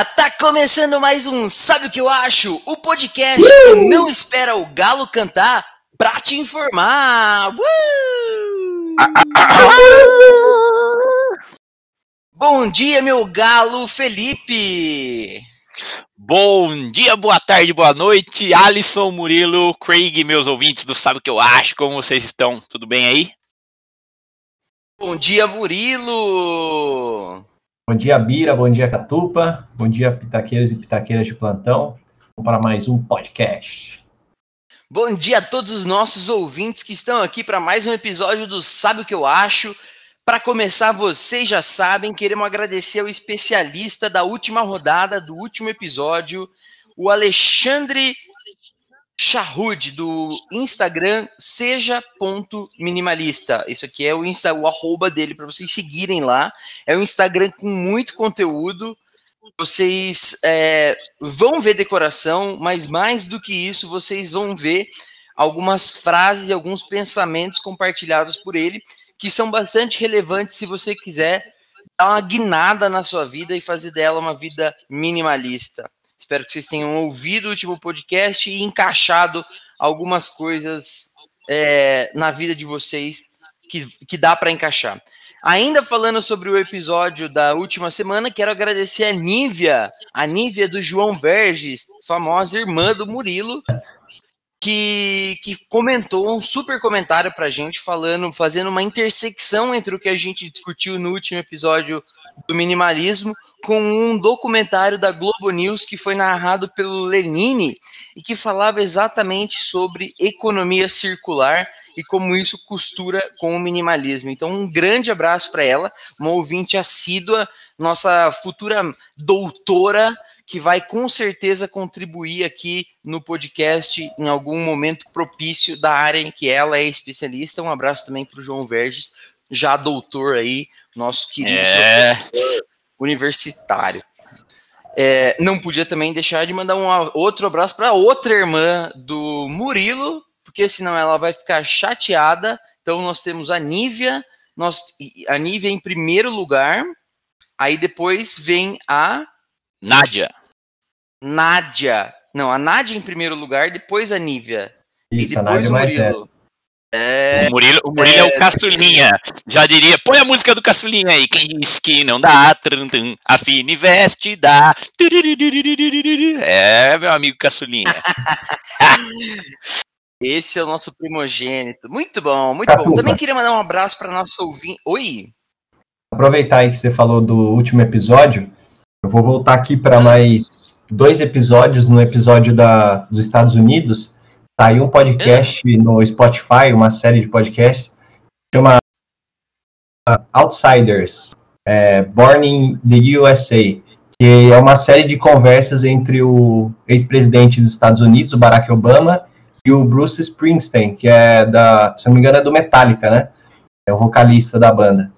galera, tá começando mais um Sabe o que eu acho? O podcast que não espera o galo cantar pra te informar. Uh! Bom dia, meu galo Felipe. Bom dia, boa tarde, boa noite, Alisson, Murilo, Craig, meus ouvintes do Sabe o que eu acho? Como vocês estão? Tudo bem aí? Bom dia, Murilo. Bom dia, Bira. Bom dia, Catupa. Bom dia, pitaqueiros e pitaqueiras de plantão. Para mais um podcast. Bom dia a todos os nossos ouvintes que estão aqui para mais um episódio do Sabe o que eu acho? Para começar, vocês já sabem, queremos agradecer ao especialista da última rodada, do último episódio, o Alexandre Charrude, do Instagram seja.minimalista. Isso aqui é o, Insta, o arroba dele para vocês seguirem lá. É um Instagram com muito conteúdo. Vocês é, vão ver decoração, mas mais do que isso, vocês vão ver algumas frases e alguns pensamentos compartilhados por ele, que são bastante relevantes se você quiser dar uma guinada na sua vida e fazer dela uma vida minimalista. Espero que vocês tenham ouvido o último podcast e encaixado algumas coisas é, na vida de vocês que, que dá para encaixar. Ainda falando sobre o episódio da última semana, quero agradecer a Nívia, a Nívia do João Verges, famosa irmã do Murilo, que, que comentou um super comentário pra gente, falando, fazendo uma intersecção entre o que a gente discutiu no último episódio do minimalismo com um documentário da Globo News que foi narrado pelo Lenine e que falava exatamente sobre economia circular e como isso costura com o minimalismo. Então, um grande abraço para ela, uma ouvinte assídua, nossa futura doutora, que vai com certeza contribuir aqui no podcast em algum momento propício da área em que ela é especialista. Um abraço também para o João Verges, já doutor aí, nosso querido É. universitário. É, não podia também deixar de mandar um outro abraço para outra irmã do Murilo, porque senão ela vai ficar chateada. Então nós temos a Nívia, nós, a Nívia em primeiro lugar, aí depois vem a Nádia. Nádia. Não, a Nádia em primeiro lugar, depois a Nívia. Isso, e a depois Nádia o. Murilo. É, o Murilo, o Murilo é, o Caçulinha. Já diria, põe a música do Caçulinha aí. Quem diz que não dá, trum, tum, afine veste, dá. É, meu amigo Caçulinha. esse é o nosso primogênito. Muito bom, muito bom. Também queria mandar um abraço para nosso ouvinte. Oi. Aproveitar aí que você falou do último episódio, eu vou voltar aqui para mais dois episódios. No episódio da, dos Estados Unidos, saiu um podcast no Spotify, uma série de podcasts, chama Outsiders, é, Born in the USA, que é uma série de conversas entre o ex-presidente dos Estados Unidos, Barack Obama, e o Bruce Springsteen, que é da, se não me engano, é do Metallica, né? É o vocalista da banda.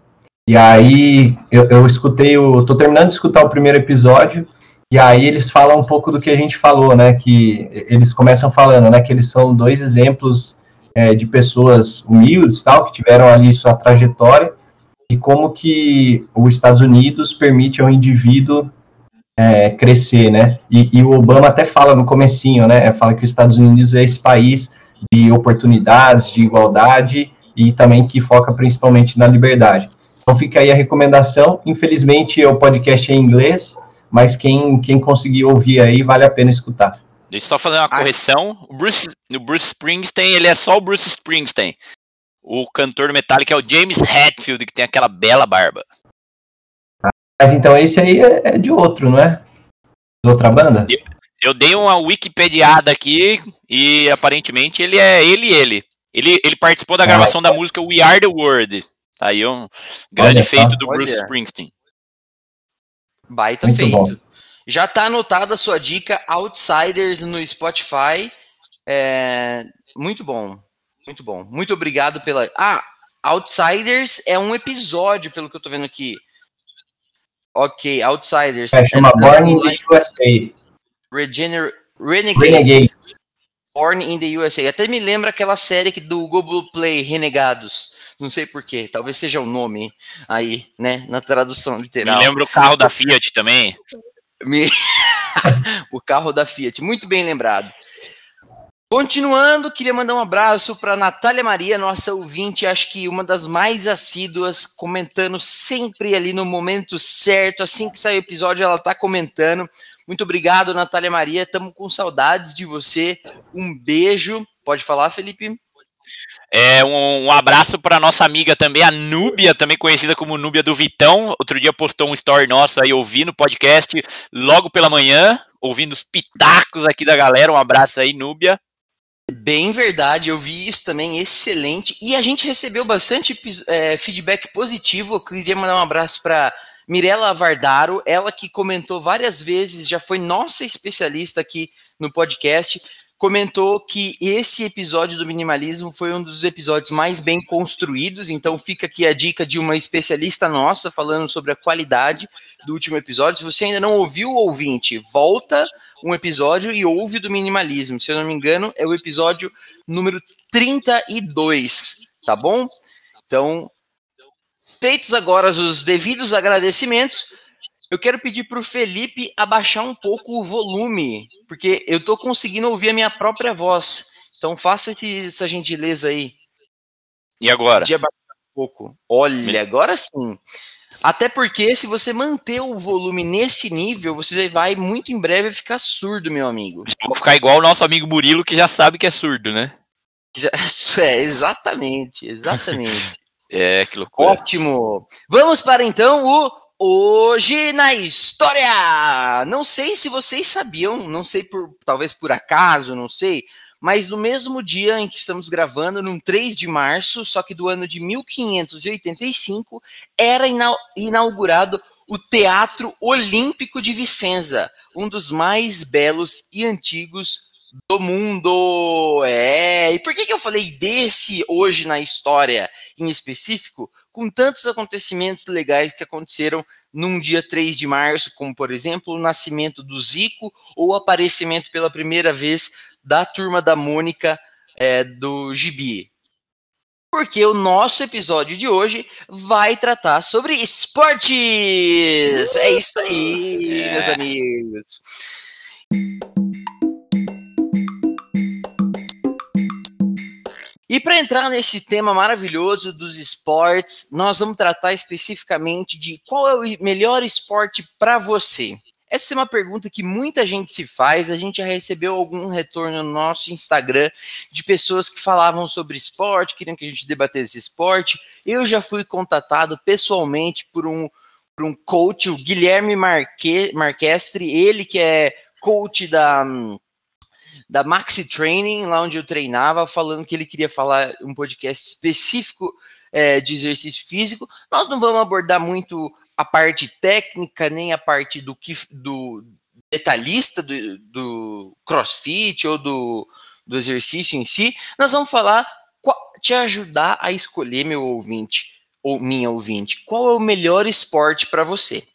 E aí eu, eu escutei, o, tô terminando de escutar o primeiro episódio, e aí eles falam um pouco do que a gente falou, né? Que eles começam falando, né? Que eles são dois exemplos é, de pessoas humildes, tal, que tiveram ali sua trajetória, e como que os Estados Unidos permite ao indivíduo é, crescer, né? E, e, o Obama até fala no comecinho, né? Fala que os Estados Unidos é esse país de oportunidades, de igualdade e também que foca principalmente na liberdade. Então fica aí a recomendação. Infelizmente o podcast é em inglês, mas quem, quem conseguir ouvir aí vale a pena escutar. Deixa eu só fazer uma correção. O Bruce, o Bruce Springsteen, ele é só o Bruce Springsteen. O cantor do Metallica é o James Hetfield, que tem aquela bela barba. Mas então esse aí é, é de outro, não é? De outra banda? Eu dei uma wikipediada aqui e aparentemente ele é ele e ele. Ele, ele participou da gravação Ah, da música We Are the World. Tá aí um grande feito do Bruce Olha. Springsteen. Baita Muito feito. bom. Já tá anotada a sua dica Outsiders no Spotify. É, muito bom. Muito bom. Muito obrigado pela. Ah, Outsiders é um episódio, pelo que eu tô vendo aqui. Ok, Outsiders. É, chama Born in the USA. Regener... Renegades. Renegade. Born in the USA. Até me lembra aquela série do Google Play, Renegados. Não sei porquê. Talvez seja o nome aí, né? Na tradução Me literal. lembra o carro da Fiat também. o carro da Fiat, muito bem lembrado. Continuando, queria mandar um abraço para Natália Maria, nossa ouvinte, acho que uma das mais assíduas, comentando sempre ali no momento certo, assim que sai o episódio, ela está comentando. Muito obrigado, Natália Maria, estamos com saudades de você. Um beijo. Pode falar, Felipe? É, um, um abraço para nossa amiga também, a Núbia, também conhecida como Núbia do Vitão. Outro dia postou um story nosso aí ouvindo o podcast logo pela manhã, ouvindo os pitacos aqui da galera. Um abraço aí, Núbia. Bem verdade, eu vi isso também, excelente. E a gente recebeu bastante é, feedback positivo. Eu queria mandar um abraço para Mirella Vardaro, ela que comentou várias vezes, já foi nossa especialista aqui no podcast comentou que esse episódio do minimalismo foi um dos episódios mais bem construídos, então fica aqui a dica de uma especialista nossa falando sobre a qualidade do último episódio. Se você ainda não ouviu o ouvinte, volta um episódio e ouve do minimalismo. Se eu não me engano, é o episódio número 32, tá bom? Então, feitos agora os devidos agradecimentos, eu quero pedir para o Felipe abaixar um pouco o volume, porque eu estou conseguindo ouvir a minha própria voz. Então faça esse, essa gentileza aí. E agora? De abaixar um pouco. Olha, agora sim. Até porque se você manter o volume nesse nível, você vai muito em breve ficar surdo, meu amigo. Vou ficar igual o nosso amigo Murilo, que já sabe que é surdo, né? É, exatamente, exatamente. é, que loucura. Ótimo. Vamos para então o Hoje na história! Não sei se vocês sabiam, não sei por talvez por acaso, não sei, mas no mesmo dia em que estamos gravando, num 3 de março, só que do ano de 1585, era inaugurado o Teatro Olímpico de Vicenza, um dos mais belos e antigos do mundo. É, e por que, que eu falei desse hoje na história em específico? Com tantos acontecimentos legais que aconteceram num dia 3 de março, como por exemplo o nascimento do Zico ou o aparecimento pela primeira vez da turma da Mônica é, do Gibi. Porque o nosso episódio de hoje vai tratar sobre esportes! É isso aí, é. meus amigos. E para entrar nesse tema maravilhoso dos esportes, nós vamos tratar especificamente de qual é o melhor esporte para você. Essa é uma pergunta que muita gente se faz. A gente já recebeu algum retorno no nosso Instagram de pessoas que falavam sobre esporte, queriam que a gente debatesse esporte. Eu já fui contatado pessoalmente por um, por um coach, o Guilherme Marque, Marquestre, ele que é coach da da Maxi Training, lá onde eu treinava, falando que ele queria falar um podcast específico é, de exercício físico. Nós não vamos abordar muito a parte técnica, nem a parte do que do detalhista do, do crossfit ou do, do exercício em si. Nós vamos falar, te ajudar a escolher, meu ouvinte, ou minha ouvinte, qual é o melhor esporte para você.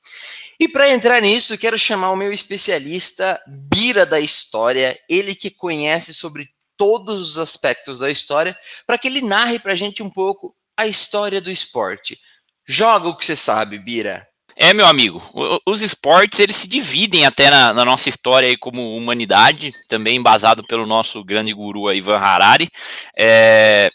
E para entrar nisso, quero chamar o meu especialista, Bira da História, ele que conhece sobre todos os aspectos da história, para que ele narre para a gente um pouco a história do esporte. Joga o que você sabe, Bira. É, meu amigo, os esportes eles se dividem até na, na, nossa história aí como humanidade, também embasado pelo nosso grande guru Ivan Harari. É,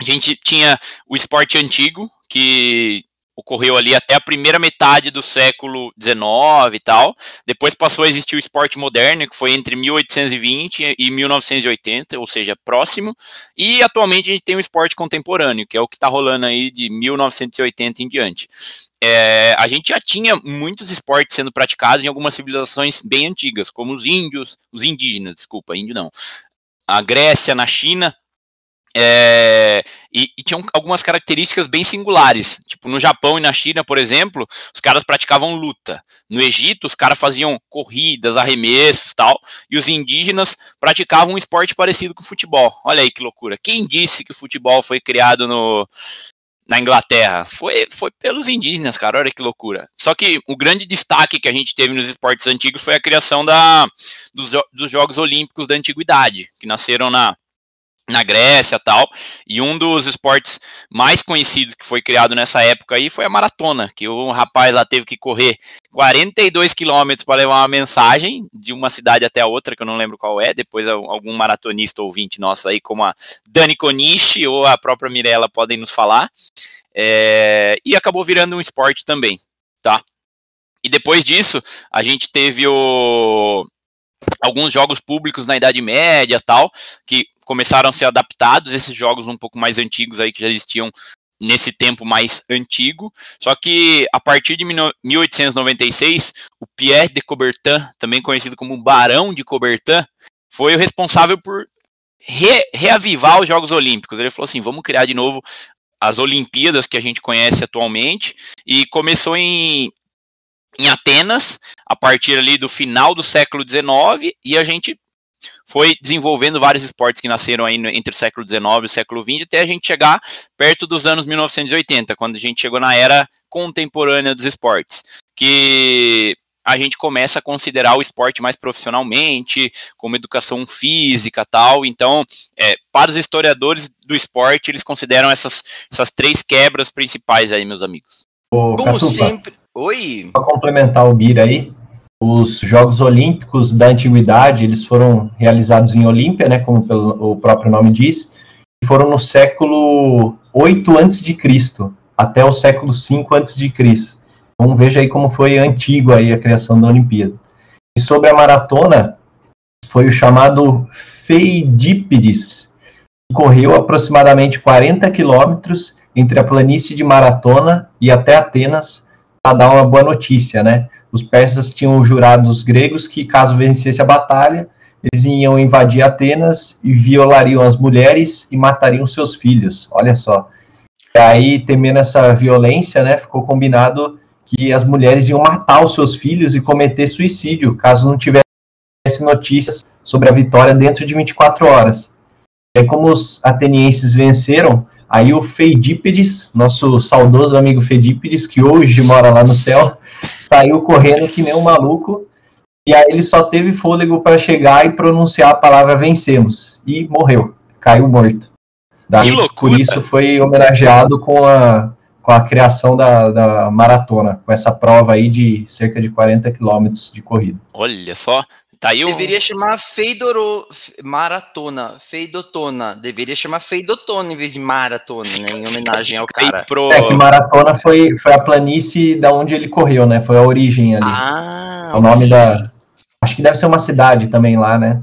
a gente tinha o esporte antigo, que ocorreu ali até a primeira metade do século XIX e tal. Depois passou a existir o esporte moderno, que foi entre 1820 e 1980, ou seja, próximo. E atualmente a gente tem o esporte contemporâneo, que é o que está rolando aí de 1980 em diante. É, a gente já tinha muitos esportes sendo praticados em algumas civilizações bem antigas, como os índios, os indígenas, desculpa, índio não. A Grécia, na China, é, e, e, tinham algumas características bem singulares. Tipo, no Japão e na China, por exemplo, os caras praticavam luta. No Egito, os caras faziam corridas, arremessos tal. E os indígenas praticavam um esporte parecido com o futebol. Olha aí que loucura. Quem disse que o futebol foi criado no, na Inglaterra? Foi, foi pelos indígenas, cara. Olha que loucura. Só que o grande destaque que a gente teve nos esportes antigos foi a criação da, dos, dos Jogos Olímpicos da Antiguidade, que nasceram na na Grécia tal, e um dos esportes mais conhecidos que foi criado nessa época aí foi a maratona, que o rapaz lá teve que correr 42 quilômetros para levar uma mensagem de uma cidade até a outra, que eu não lembro qual é, depois algum maratonista ouvinte nosso aí, como a Dani Konishi ou a própria Mirella podem nos falar, é, e acabou virando um esporte também, tá? E depois disso, a gente teve o, alguns jogos públicos na Idade Média tal, que começaram a ser adaptados, esses jogos um pouco mais antigos aí que já existiam nesse tempo mais antigo. Só que a partir de 1896, o Pierre de Coubertin, também conhecido como Barão de Coubertin, foi o responsável por re reavivar os Jogos Olímpicos. Ele falou assim: vamos criar de novo as Olimpíadas que a gente conhece atualmente, e começou em, em Atenas, a partir ali do final do século XIX, e a gente foi desenvolvendo vários esportes que nasceram aí entre o século XIX e o século XX, até a gente chegar perto dos anos 1980, quando a gente chegou na era contemporânea dos esportes, que a gente começa a considerar o esporte mais profissionalmente, como educação física tal. Então, é, para os historiadores do esporte, eles consideram essas, essas três quebras principais aí, meus amigos. Ô, como Catupa, sempre. Oi. Para complementar o Bira aí, os Jogos Olímpicos da Antiguidade, eles foram realizados em Olímpia, né, como o próprio nome diz, e foram no século 8 a.C., até o século 5 a.C. Então veja aí como foi antigo aí a criação da Olimpíada. E sobre a maratona, foi o chamado Feidípides, que correu aproximadamente 40 quilômetros entre a planície de Maratona e até Atenas, para dar uma boa notícia, né? os persas tinham jurado os gregos que, caso vencesse a batalha, eles iam invadir Atenas e violariam as mulheres e matariam seus filhos. Olha só. E aí, temendo essa violência, né, ficou combinado que as mulheres iam matar os seus filhos e cometer suicídio, caso não tivesse notícias sobre a vitória dentro de 24 horas. E aí, como os atenienses venceram, aí o Feidípedes, nosso saudoso amigo Feidípedes, que hoje mora lá no céu, saiu correndo que nem um maluco. E aí ele só teve fôlego para chegar e pronunciar a palavra vencemos. E morreu. Caiu morto. Daí, que loucura. Por isso foi homenageado com a, com a criação da, da maratona, com essa prova aí de cerca de 40 quilômetros de corrida. Olha só, Tá aí Deveria chamar Feidoro Maratona, Feidotona. Deveria chamar Feidotona em vez de Maratona, né? Em homenagem ao cara. Pro... É que Maratona foi, foi a planície da onde ele correu, né? Foi a origem ali. Ah, o nome da. Acho que deve ser uma cidade também lá, né?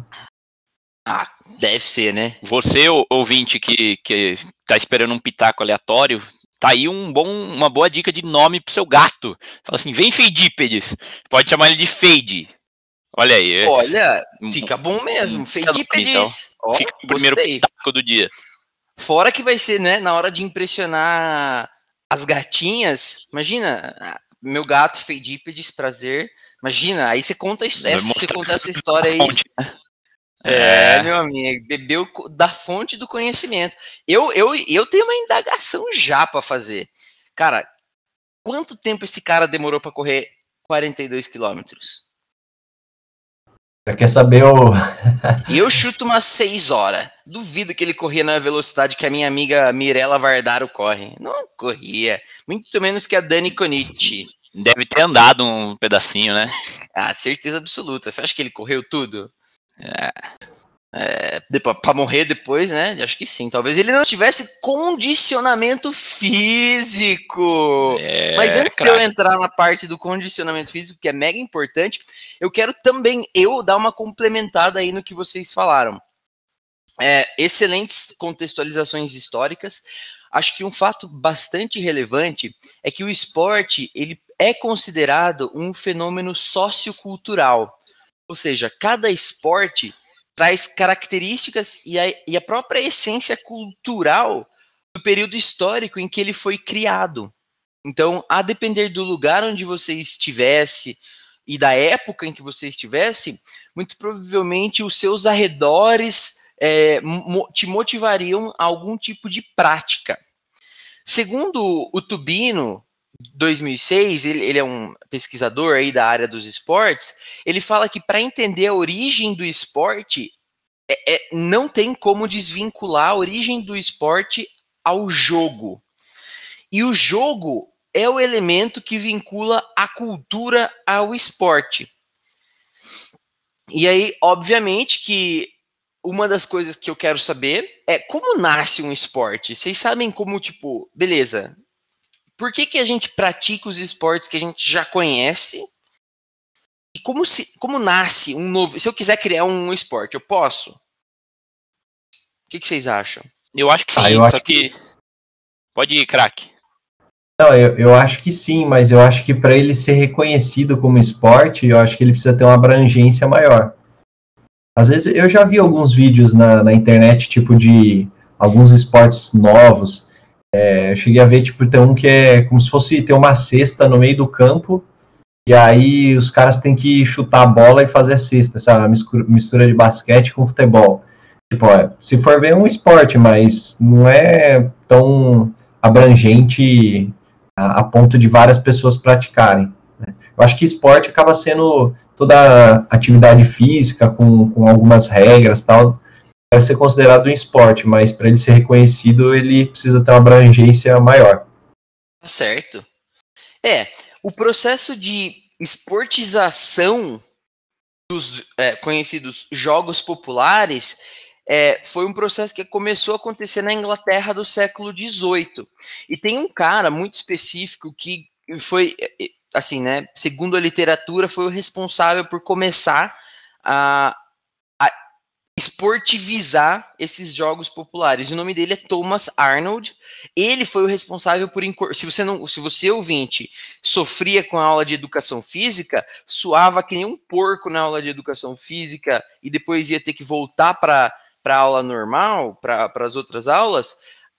Ah, deve ser, né? Você, ouvinte, que, que tá esperando um pitaco aleatório, tá aí um bom, uma boa dica de nome pro seu gato. Fala assim, vem Feidípedes. Pode chamar ele de Feide. Olha aí. Olha, fica bom mesmo. Feidípedes. Então, fica o primeiro pitaco do dia. Fora que vai ser, né, na hora de impressionar as gatinhas. Imagina, meu gato Feidípedes, prazer. Imagina, aí você conta, essa, você conta essa história aí. Né? É, é, meu amigo, bebeu da fonte do conhecimento. Eu, eu, eu tenho uma indagação já para fazer. Cara, quanto tempo esse cara demorou para correr 42 quilômetros? Já quer saber o. eu chuto umas 6 horas. Duvido que ele corria na velocidade que a minha amiga Mirella Vardaro corre. Não corria. Muito menos que a Dani Conici. Deve ter andado um pedacinho, né? ah, certeza absoluta. Você acha que ele correu tudo? É. É, para morrer depois, né? Acho que sim. Talvez ele não tivesse condicionamento físico. É, Mas antes de eu entrar na parte do condicionamento físico, que é mega importante, eu quero também eu dar uma complementada aí no que vocês falaram. É, excelentes contextualizações históricas. Acho que um fato bastante relevante é que o esporte ele é considerado um fenômeno sociocultural. Ou seja, cada esporte traz características e a, e a própria essência cultural do período histórico em que ele foi criado. Então, a depender do lugar onde você estivesse e da época em que você estivesse, muito provavelmente os seus arredores é, te motivariam a algum tipo de prática. Segundo o Tubino, 2006, ele, ele, é um pesquisador aí da área dos esportes, ele fala que para entender a origem do esporte, é, é, não tem como desvincular a origem do esporte ao jogo. E o jogo é o elemento que vincula a cultura ao esporte. E aí, obviamente, que uma das coisas que eu quero saber é como nasce um esporte. Vocês sabem como, tipo, beleza, por que, que a gente pratica os esportes que a gente já conhece? E como, se, como nasce um novo. Se eu quiser criar um esporte, eu posso? O que, que vocês acham? Eu acho que sim, ah, só acho que... que. Pode ir, craque. Não, eu, eu acho que sim, mas eu acho que para ele ser reconhecido como esporte, eu acho que ele precisa ter uma abrangência maior. Às vezes eu já vi alguns vídeos na, na internet, tipo de alguns esportes novos, é, eu cheguei a ver, tipo, tem um que é como se fosse ter uma cesta no meio do campo, e aí os caras têm que chutar a bola e fazer a cesta, sabe? Mistura, de basquete com futebol. Tipo, se for ver, é um esporte, mas não é tão abrangente a, a ponto de várias pessoas praticarem. Né? Eu acho que esporte acaba sendo toda atividade física com, com algumas regras tal, deve ser considerado um esporte, mas para ele ser reconhecido, ele precisa ter uma abrangência maior. Tá certo. É, o processo de esportização dos é, conhecidos jogos populares é, foi um processo que começou a acontecer na Inglaterra do século XVIII. E tem um cara muito específico que foi, é, é, assim, né, segundo a literatura, foi o responsável por começar a, esportivizar esses jogos populares. O nome dele é Thomas Arnold. Ele foi o responsável por se você não, se você ouvinte sofria com a aula de educação física, suava que nem um porco na aula de educação física e depois ia ter que voltar para para a aula normal, para as outras aulas,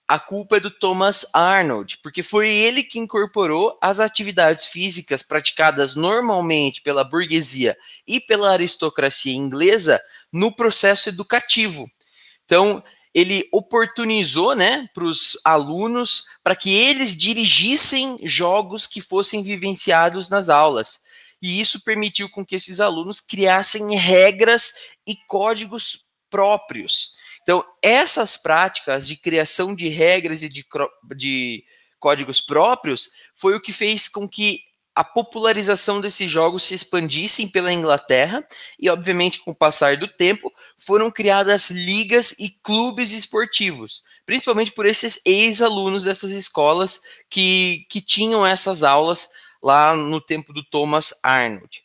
a culpa é do Thomas Arnold, porque foi ele que incorporou as atividades físicas praticadas normalmente pela burguesia e pela aristocracia inglesa no processo educativo. Então, ele oportunizou né, para os alunos para que eles dirigissem jogos que fossem vivenciados nas aulas. E isso permitiu com que esses alunos criassem regras e códigos próprios. Então, essas práticas de criação de regras e de, de códigos próprios foi o que fez com que a popularização desses jogos se expandissem pela Inglaterra e, obviamente, com o passar do tempo, foram criadas ligas e clubes esportivos, principalmente por esses ex-alunos dessas escolas que, que tinham essas aulas lá no tempo do Thomas Arnold.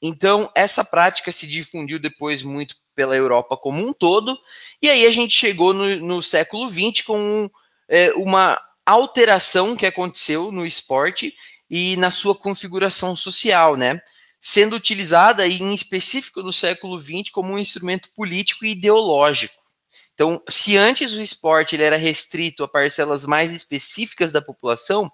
Então, essa prática se difundiu depois muito pela Europa como um todo, e aí a gente chegou no, no século XX com é, uma alteração que aconteceu no esporte e na sua configuração social, né? Sendo utilizada, em específico no século XX, como um instrumento político e ideológico. Então, se antes o esporte ele era restrito a parcelas mais específicas da população,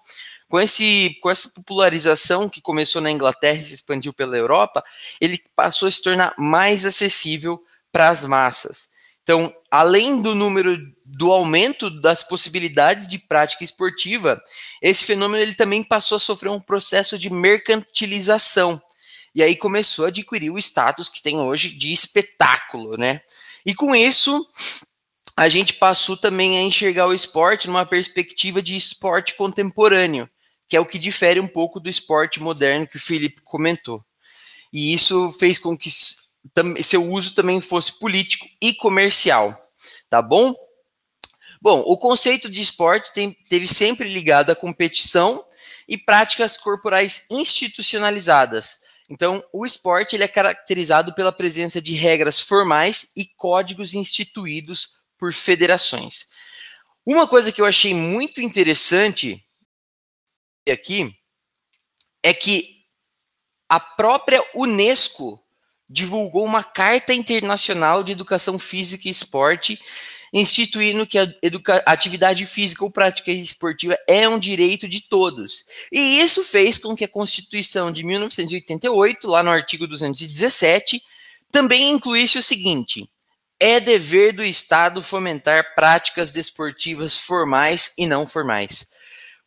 com, esse, com essa popularização que começou na Inglaterra e se expandiu pela Europa, ele passou a se tornar mais acessível para as massas. Então, além do número do aumento das possibilidades de prática esportiva, esse fenômeno ele também passou a sofrer um processo de mercantilização. E aí começou a adquirir o status que tem hoje de espetáculo, né? E com isso, a gente passou também a enxergar o esporte numa perspectiva de esporte contemporâneo, que é o que difere um pouco do esporte moderno que o Felipe comentou. E isso fez com que seu uso também fosse político e comercial, tá bom? Bom, o conceito de esporte tem, teve sempre ligado à competição e práticas corporais institucionalizadas. Então, o esporte ele é caracterizado pela presença de regras formais e códigos instituídos por federações. Uma coisa que eu achei muito interessante aqui é que a própria Unesco divulgou uma Carta Internacional de Educação Física e Esporte, instituindo que a, atividade física ou prática esportiva é um direito de todos. E isso fez com que a Constituição de 1988, lá no artigo 217, também incluísse o seguinte: é dever do Estado fomentar práticas desportivas formais e não formais.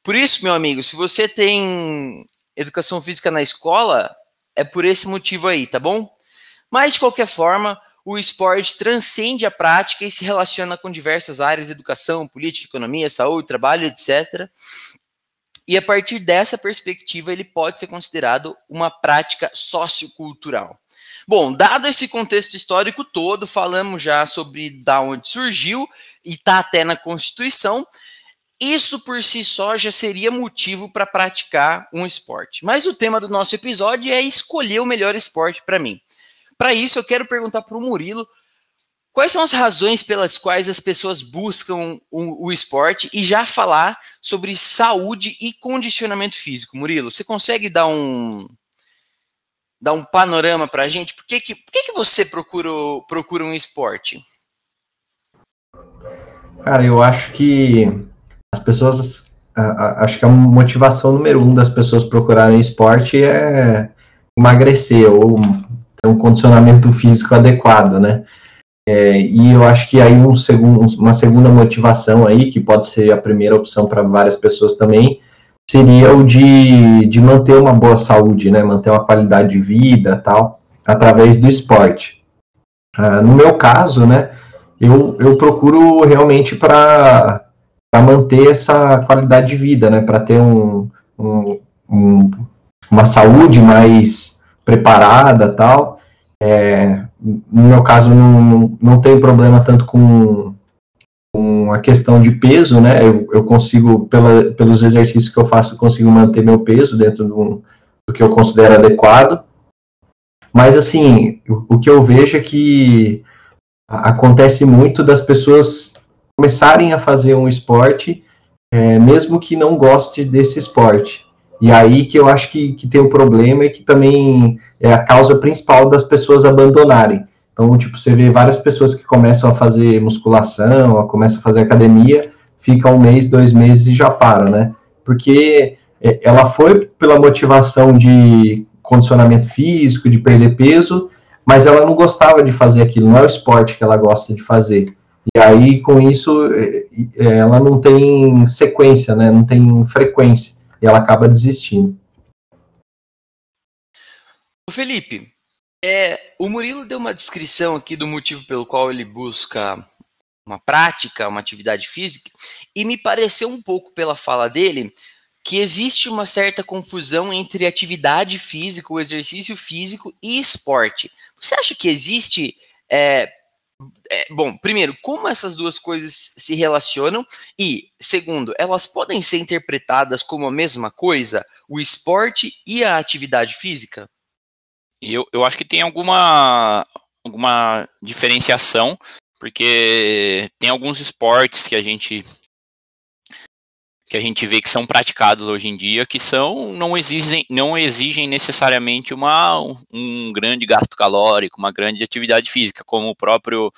Por isso, meu amigo, se você tem educação física na escola, é por esse motivo aí, tá bom? Mas, de qualquer forma, o esporte transcende a prática e se relaciona com diversas áreas, educação, política, economia, saúde, trabalho, etc. E a partir dessa perspectiva, ele pode ser considerado uma prática sociocultural. Bom, dado esse contexto histórico todo, falamos já sobre da onde surgiu e está até na Constituição. Isso por si só já seria motivo para praticar um esporte. Mas o tema do nosso episódio é escolher o melhor esporte para mim. Para isso, eu quero perguntar para o Murilo quais são as razões pelas quais as pessoas buscam o, o, esporte e já falar sobre saúde e condicionamento físico. Murilo, você consegue dar um, dar um panorama para a gente? Por que, que, por que, que você procura, procura um esporte? Cara, eu acho que as pessoas. acho que a motivação número um das pessoas procurarem esporte é emagrecer ou um condicionamento físico adequado, né? É, e eu acho que aí um segundo, uma segunda motivação aí, que pode ser a primeira opção para várias pessoas também, seria o de, de manter uma boa saúde, né? Manter uma qualidade de vida tal, através do esporte. Ah, no meu caso, né? Eu, eu procuro realmente para manter essa qualidade de vida, né? Para ter um, um, um, uma saúde mais preparada tal. É, no meu caso, não, não tenho problema tanto com com a questão de peso, né? Eu, eu consigo, pela, pelos exercícios que eu faço, consigo manter meu peso dentro do, do que eu considero adequado. Mas, assim, o, o que eu vejo é que acontece muito das pessoas começarem a fazer um esporte, é, mesmo que não goste desse esporte. E aí que eu acho que, que tem o problema e que também é a causa principal das pessoas abandonarem. Então, tipo, você vê várias pessoas que começam a fazer musculação, começam a fazer academia, fica um mês, dois meses e já param, né? Porque é, ela foi pela motivação de condicionamento físico, de perder peso, mas ela não gostava de fazer aquilo, não é o esporte que ela gosta de fazer. E aí, com isso, é, é, ela não tem sequência, né? Não tem frequência. E ela acaba desistindo. Felipe, é, o Murilo deu uma descrição aqui do motivo pelo qual ele busca uma prática, uma atividade física, e me pareceu um pouco pela fala dele que existe uma certa confusão entre atividade física, o exercício físico e esporte. Você acha que existe. É, é, bom, primeiro, como essas duas coisas se relacionam? E, segundo, elas podem ser interpretadas como a mesma coisa, o esporte e a atividade física? Eu, eu acho que tem alguma, alguma diferenciação, porque tem alguns esportes que a gente que a gente vê que são praticados hoje em dia que são não exigem não exigem necessariamente uma um grande gasto calórico uma grande atividade física como o próprio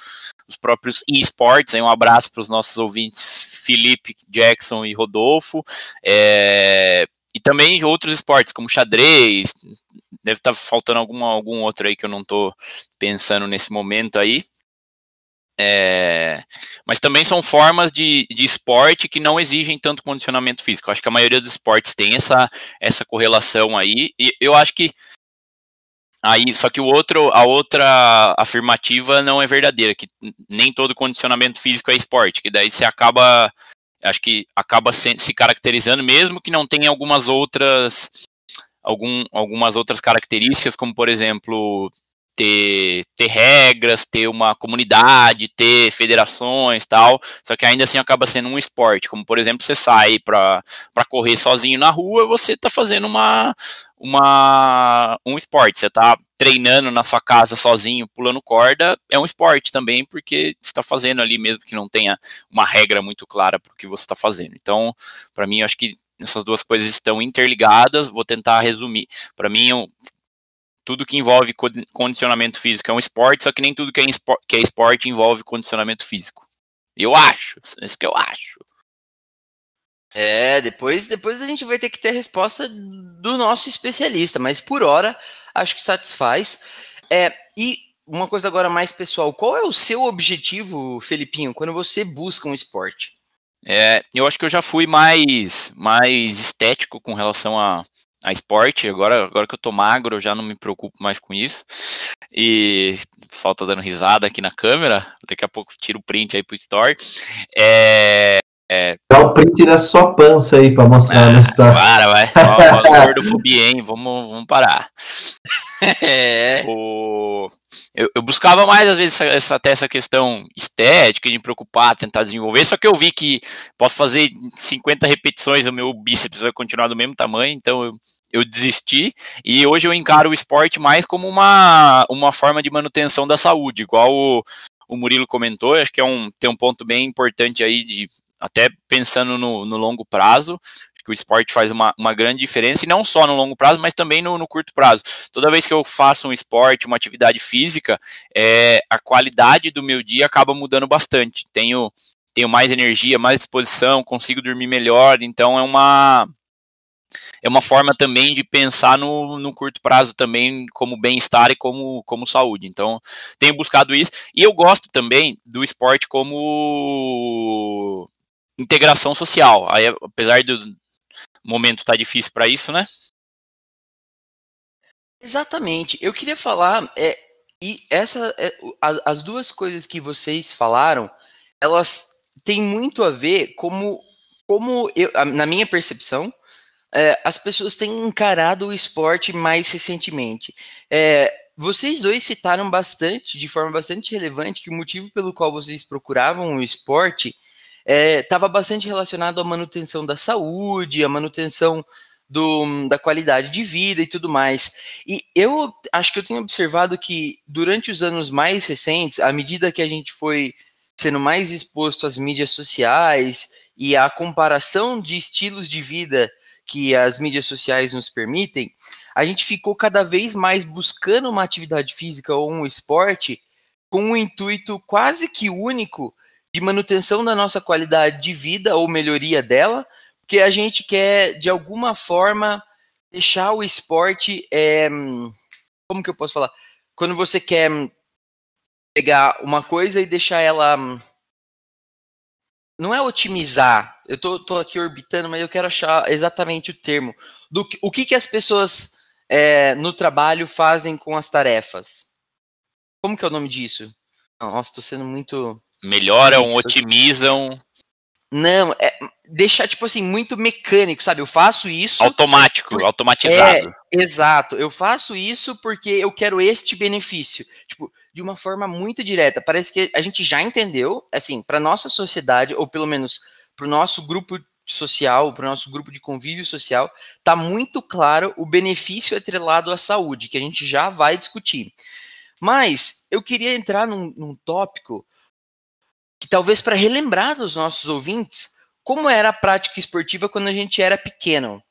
os próprios esportes. Um abraço para os nossos ouvintes Felipe Jackson e Rodolfo. É, e também outros esportes como xadrez deve estar tá faltando algum, algum outro aí que eu não estou pensando nesse momento aí. É, mas também são formas de, de esporte que não exigem tanto condicionamento físico. acho que a maioria dos esportes tem essa, essa correlação aí. E eu acho que aí, só que o outro, a outra afirmativa não é verdadeira, que nem todo condicionamento físico é esporte, que daí você acaba, acho que acaba se, se caracterizando, mesmo que não tenha algumas outras algum, algumas outras características, como por exemplo ter, ter regras, ter uma comunidade, ter federações tal, só que ainda assim acaba sendo um esporte, como por exemplo você sai para correr sozinho na rua, você está fazendo uma, uma um esporte, você está treinando na sua casa sozinho, pulando corda, é um esporte também, porque está fazendo ali mesmo que não tenha uma regra muito clara para o que você está fazendo. Então, para mim, acho que essas duas coisas estão interligadas. Vou tentar resumir. Para mim, eu, tudo que envolve condicionamento físico é um esporte, só que nem tudo que é, que é esporte envolve condicionamento físico. Eu acho, é isso que eu acho. É, depois, depois a gente vai ter que ter a resposta do nosso especialista, mas por hora acho que satisfaz. É, e uma coisa agora mais pessoal, qual é o seu objetivo, Felipinho, quando você busca um esporte? É, eu acho que eu já fui mais, mais estético com relação a, a esporte. Agora, agora que eu tô magro, eu já não me preocupo mais com isso. E só tá dando risada aqui na câmera. Daqui a pouco tiro o print aí pro story. É, é... Dá o print da sua pança aí pra mostrar. Ah, para, vai. Ó, gordofobia, hein? Vamos, vamos parar. É. O... Eu, eu, buscava mais, às vezes, essa, até essa questão estética, de me preocupar, tentar desenvolver, só que eu vi que posso fazer 50 repetições, o meu bíceps vai continuar do mesmo tamanho, então eu, eu desisti, e hoje eu encaro o esporte mais como uma, uma forma de manutenção da saúde, igual o, o Murilo comentou, acho que é um, tem um ponto bem importante aí de até pensando no, no longo prazo, que o esporte faz uma, uma grande diferença, e não só no longo prazo, mas também no, no curto prazo. Toda vez que eu faço um esporte, uma atividade física, é, a qualidade do meu dia acaba mudando bastante. Tenho, tenho mais energia, mais disposição, consigo dormir melhor, então é uma é uma forma também de pensar no, no curto prazo também como bem-estar e como, como saúde. Então, tenho buscado isso. E eu gosto também do esporte como integração social. Aí, apesar do, momento tá difícil para isso, né? Exatamente. Eu queria falar, é, e essa, é, as, as duas coisas que vocês falaram, elas têm muito a ver como, como eu, na minha percepção, é, as pessoas têm encarado o esporte mais recentemente. É, vocês dois citaram bastante, de forma bastante relevante, que o motivo pelo qual vocês procuravam o esporte estava é, bastante relacionado à manutenção da saúde, à manutenção do, da qualidade de vida e tudo mais. E eu acho que eu tenho observado que durante os anos mais recentes, à medida que a gente foi sendo mais exposto às mídias sociais e à comparação de estilos de vida que as mídias sociais nos permitem, a gente ficou cada vez mais buscando uma atividade física ou um esporte com um intuito quase que único de manutenção da nossa qualidade de vida ou melhoria dela, porque a gente quer, de alguma forma, deixar o esporte. É, como que eu posso falar? Quando você quer pegar uma coisa e deixar ela. Não é otimizar, eu tô, tô aqui orbitando, mas eu quero achar exatamente o termo. Do, o que, que as pessoas é, no trabalho fazem com as tarefas? Como que é o nome disso? Nossa, tô sendo muito. Melhoram, Isso. otimizam. Não, é deixar, tipo assim, muito mecânico, sabe? Eu faço isso. Automático, por... automatizado. É, exato. Eu faço isso porque eu quero este benefício. Tipo, de uma forma muito direta. Parece que a gente já entendeu, assim, para nossa sociedade, ou pelo menos para o nosso grupo social, para o nosso grupo de convívio social, tá muito claro o benefício atrelado à saúde, que a gente já vai discutir. Mas eu queria entrar num, num tópico que talvez para relembrar dos nossos ouvintes como era a prática esportiva quando a gente era pequeno.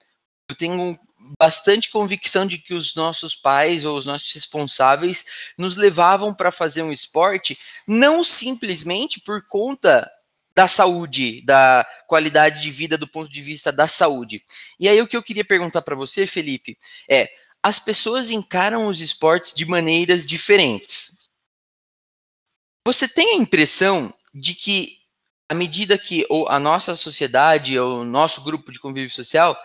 Eu tenho bastante convicção de que os nossos pais ou os nossos responsáveis nos levavam para fazer um esporte não simplesmente por conta da saúde, da qualidade de vida do ponto de vista da saúde. E aí o que eu queria perguntar para você, Felipe, é: as pessoas encaram os esportes de maneiras diferentes. Você tem a impressão de que, à medida que a nossa sociedade, o nosso grupo de convívio social,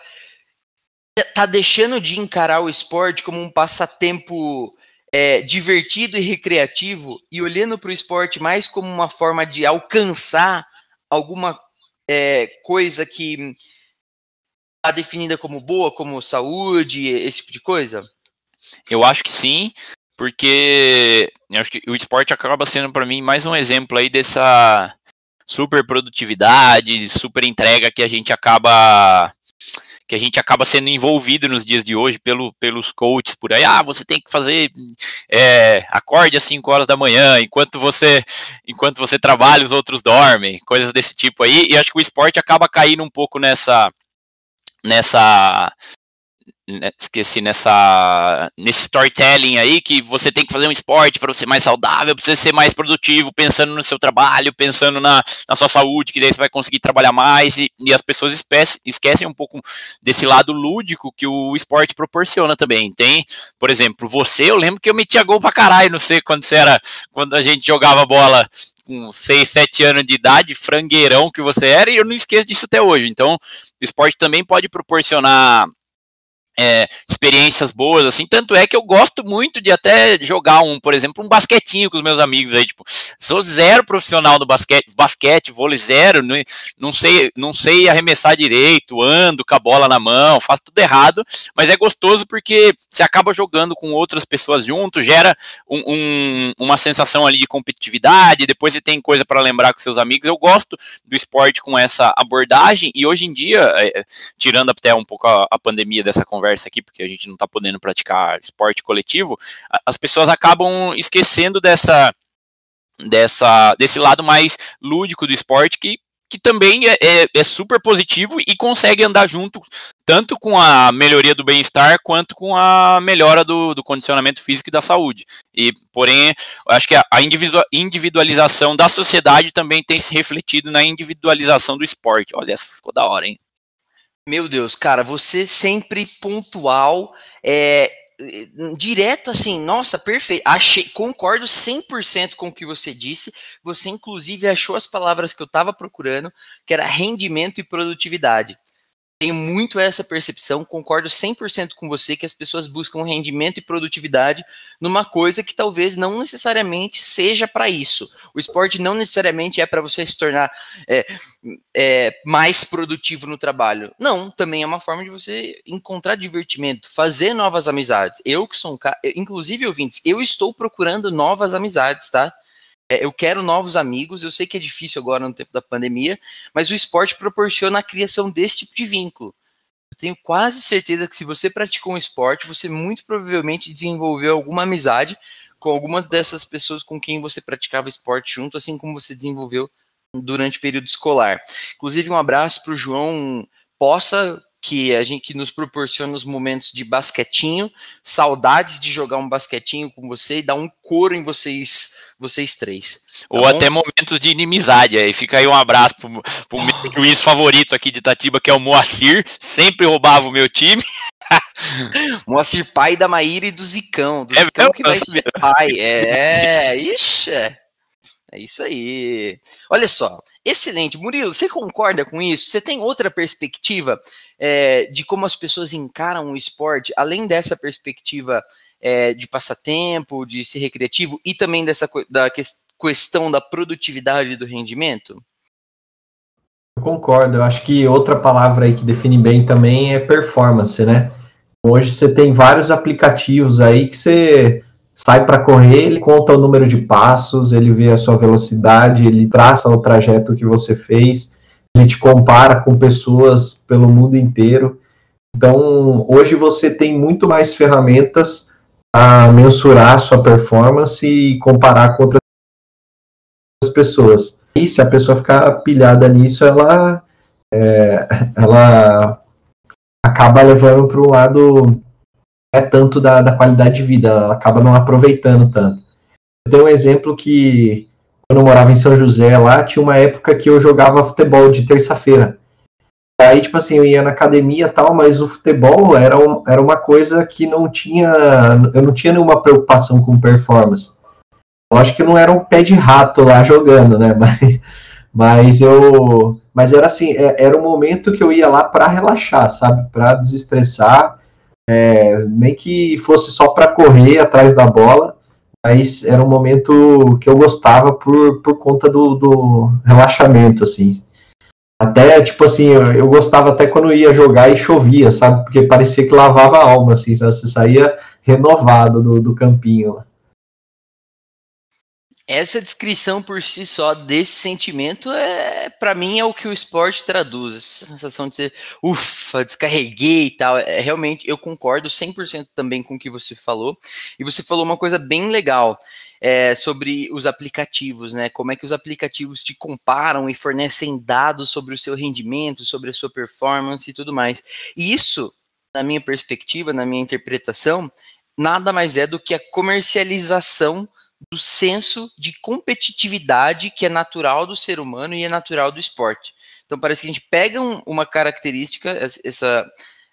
está deixando de encarar o esporte como um passatempo é, divertido e recreativo e olhando para o esporte mais como uma forma de alcançar alguma é, coisa que está definida como boa, como saúde, esse tipo de coisa? Eu acho que sim porque eu acho que o esporte acaba sendo para mim mais um exemplo aí dessa super produtividade, super entrega que a gente acaba que a gente acaba sendo envolvido nos dias de hoje pelo, pelos coaches por aí. Ah, você tem que fazer é, acorde às 5 horas da manhã, enquanto você enquanto você trabalha, os outros dormem, coisas desse tipo aí. E acho que o esporte acaba caindo um pouco nessa nessa esqueci nessa nesse storytelling aí que você tem que fazer um esporte para ser mais saudável, para você ser mais produtivo, pensando no seu trabalho, pensando na, na sua saúde, que daí você vai conseguir trabalhar mais e, e as pessoas esquecem, esquecem um pouco desse lado lúdico que o esporte proporciona também. Tem, por exemplo, você, eu lembro que eu metia gol pra caralho, não sei quando você era, quando a gente jogava bola com 6, 7 anos de idade, frangueirão que você era, e eu não esqueço disso até hoje. Então, o esporte também pode proporcionar é, experiências boas, assim, tanto é que eu gosto muito de até jogar um, por exemplo, um basquetinho com os meus amigos aí, tipo, sou zero profissional do basquete, basquete, vôlei zero, não, não sei, não sei arremessar direito, ando com a bola na mão, faço tudo errado, mas é gostoso porque você acaba jogando com outras pessoas junto, gera um, um, uma sensação ali de competitividade, depois você tem coisa para lembrar com seus amigos, eu gosto do esporte com essa abordagem, e hoje em dia, é, tirando até um pouco a, a pandemia dessa conversa, conversa aqui, porque a gente não está podendo praticar esporte coletivo, as pessoas acabam esquecendo dessa, dessa, desse lado mais lúdico do esporte que, que também é, é, é super positivo e consegue andar junto tanto com a melhoria do bem-estar quanto com a melhora do, do, condicionamento físico e da saúde. E, porém, acho que a, a individualização da sociedade também tem se refletido na individualização do esporte. Olha, essa ficou da hora, hein? Meu Deus, cara, você sempre pontual, é, direto assim, nossa, perfeito. Achei, concordo 100% com o que você disse. Você inclusive achou as palavras que eu estava procurando, que era rendimento e produtividade tenho muito essa percepção, concordo 100% com você que as pessoas buscam rendimento e produtividade numa coisa que talvez não necessariamente seja para isso. O esporte não necessariamente é para você se tornar é, é, mais produtivo no trabalho. Não, também é uma forma de você encontrar divertimento, fazer novas amizades. Eu que sou um cara, inclusive ouvintes, eu estou procurando novas amizades, tá? É, eu quero novos amigos, eu sei que é difícil agora no tempo da pandemia, mas o esporte proporciona a criação desse tipo de vínculo. Eu tenho quase certeza que se você praticou um esporte, você muito provavelmente desenvolveu alguma amizade com algumas dessas pessoas com quem você praticava esporte junto, assim como você desenvolveu durante o período escolar. Inclusive, um abraço para o João Poça, que a gente que nos proporciona os momentos de basquetinho, saudades de jogar um basquetinho com você e dar um coro em vocês, vocês três. Tá Ou bom? até momentos de inimizade. Aí fica aí um abraço pro, pro meu juiz favorito aqui de Itatiba, que é o Moacir, sempre roubava o meu time. Moacir, pai da Maíra e do Zicão, do é, Zicão que vai ser pai. É, ixi. É isso aí. Olha só, excelente. Murilo, você concorda com isso? Você tem outra perspectiva é, de como as pessoas encaram o esporte, além dessa perspectiva é, de passatempo, de ser recreativo e também dessa da que, questão da produtividade do rendimento? Eu concordo. Eu acho que outra palavra aí que define bem também é performance, né? Hoje você tem vários aplicativos aí que você sai para correr, ele conta o número de passos, ele vê a sua velocidade, ele traça o trajeto que você fez, a gente compara com pessoas pelo mundo inteiro. Então, hoje você tem muito mais ferramentas a mensurar a sua performance e comparar com outras pessoas. E se a pessoa ficar pilhada nisso, ela, é, ela acaba levando para um lado é tanto da, da qualidade de vida, ela acaba não aproveitando tanto. Eu tenho um exemplo que quando eu morava em São José lá, tinha uma época que eu jogava futebol de terça-feira. Aí, tipo assim, eu ia na academia tal, mas o futebol era, um, era uma coisa que não tinha. Eu não tinha nenhuma preocupação com performance. Lógico que não era um pé de rato lá jogando, né? Mas, mas eu. Mas era assim, é, era um momento que eu ia lá para relaxar, sabe? Para desestressar é, nem que fosse só para correr atrás da bola, mas era um momento que eu gostava por, por conta do, do relaxamento, assim. Até, tipo assim, eu, eu, gostava até quando ia jogar e chovia, sabe? Porque parecia que lavava a alma, assim, você saía renovado do, do campinho essa descrição por si só desse sentimento é, para mim, é o que o esporte traduz. Essa sensação de ser, ufa, descarreguei e tal. É, realmente, eu concordo 100% também com o que você falou. E você falou uma coisa bem legal é, sobre os aplicativos, né? Como é que os aplicativos te comparam e fornecem dados sobre o seu rendimento, sobre a sua performance e tudo mais. E isso, na minha perspectiva, na minha interpretação, nada mais é do que a comercialização do senso de competitividade que é natural do ser humano e é natural do esporte. Então parece que a gente pega um, uma característica, essa,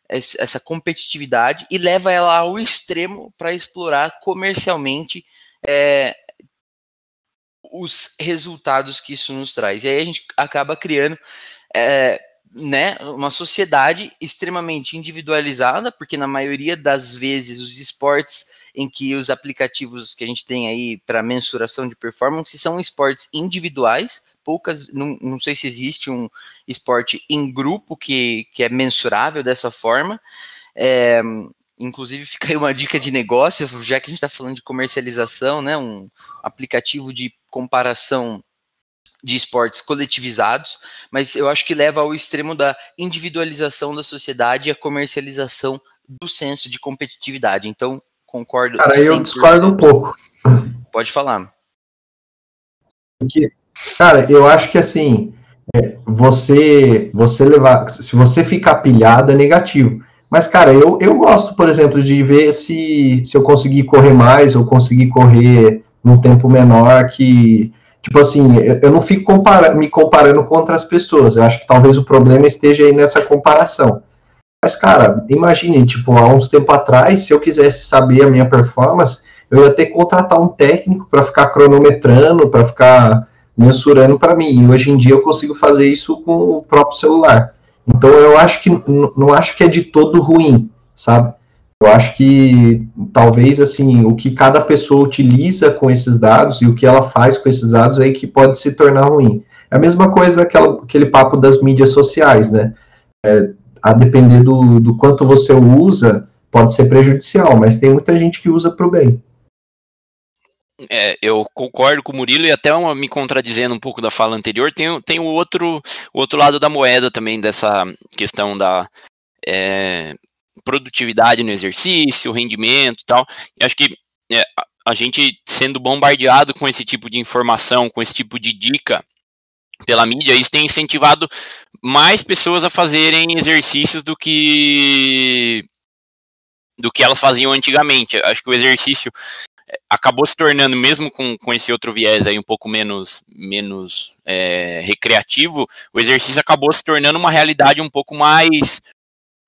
essa competitividade, e leva ela ao extremo para explorar comercialmente é, os resultados que isso nos traz. E aí a gente acaba criando é, né, uma sociedade extremamente individualizada, porque na maioria das vezes os esportes em que os aplicativos que a gente tem aí para mensuração de performance são esportes individuais, poucas, não, não sei se existe um esporte em grupo que, que é mensurável dessa forma. É, inclusive fica aí uma dica de negócio, já que a gente está falando de comercialização, né, um aplicativo de comparação de esportes coletivizados, mas eu acho que leva ao extremo da individualização da sociedade e a comercialização do senso de competitividade. Então, concordo. Cara, 100%. eu discordo um pouco. Pode falar. Porque, cara, eu acho que assim, é, você, você levar, se você ficar pilhado é negativo. Mas, cara, eu, eu gosto, por exemplo, de ver se, se eu conseguir correr mais ou conseguir correr num tempo menor que tipo assim, eu não fico compara me comparando com outras pessoas. Eu acho que talvez o problema esteja aí nessa comparação. Mas, cara, imagine, tipo, há uns tempo atrás, se eu quisesse saber a minha performance, eu ia ter que contratar um técnico para ficar cronometrando, para ficar mensurando para mim. E hoje em dia eu consigo fazer isso com o próprio celular. Então eu acho que não acho que é de todo ruim, sabe? Eu acho que talvez assim o que cada pessoa utiliza com esses dados e o que ela faz com esses dados aí que pode se tornar ruim. É a mesma coisa aquela, aquele papo das mídias sociais, né? É, a depender do, do quanto você usa, pode ser prejudicial, mas tem muita gente que usa para o bem. É, eu concordo com o Murilo e até me contradizendo um pouco da fala anterior, tem, tem o outro, o outro lado da moeda também dessa questão da é, produtividade no exercício, rendimento e tal. Acho que é, a gente sendo bombardeado com esse tipo de informação, com esse tipo de dica pela mídia, isso tem incentivado mais pessoas a fazerem exercícios do que do que elas faziam antigamente. Acho que o exercício é, acabou se tornando, mesmo com, com esse outro viés aí um pouco menos, menos é, recreativo, o exercício acabou se tornando uma realidade um pouco mais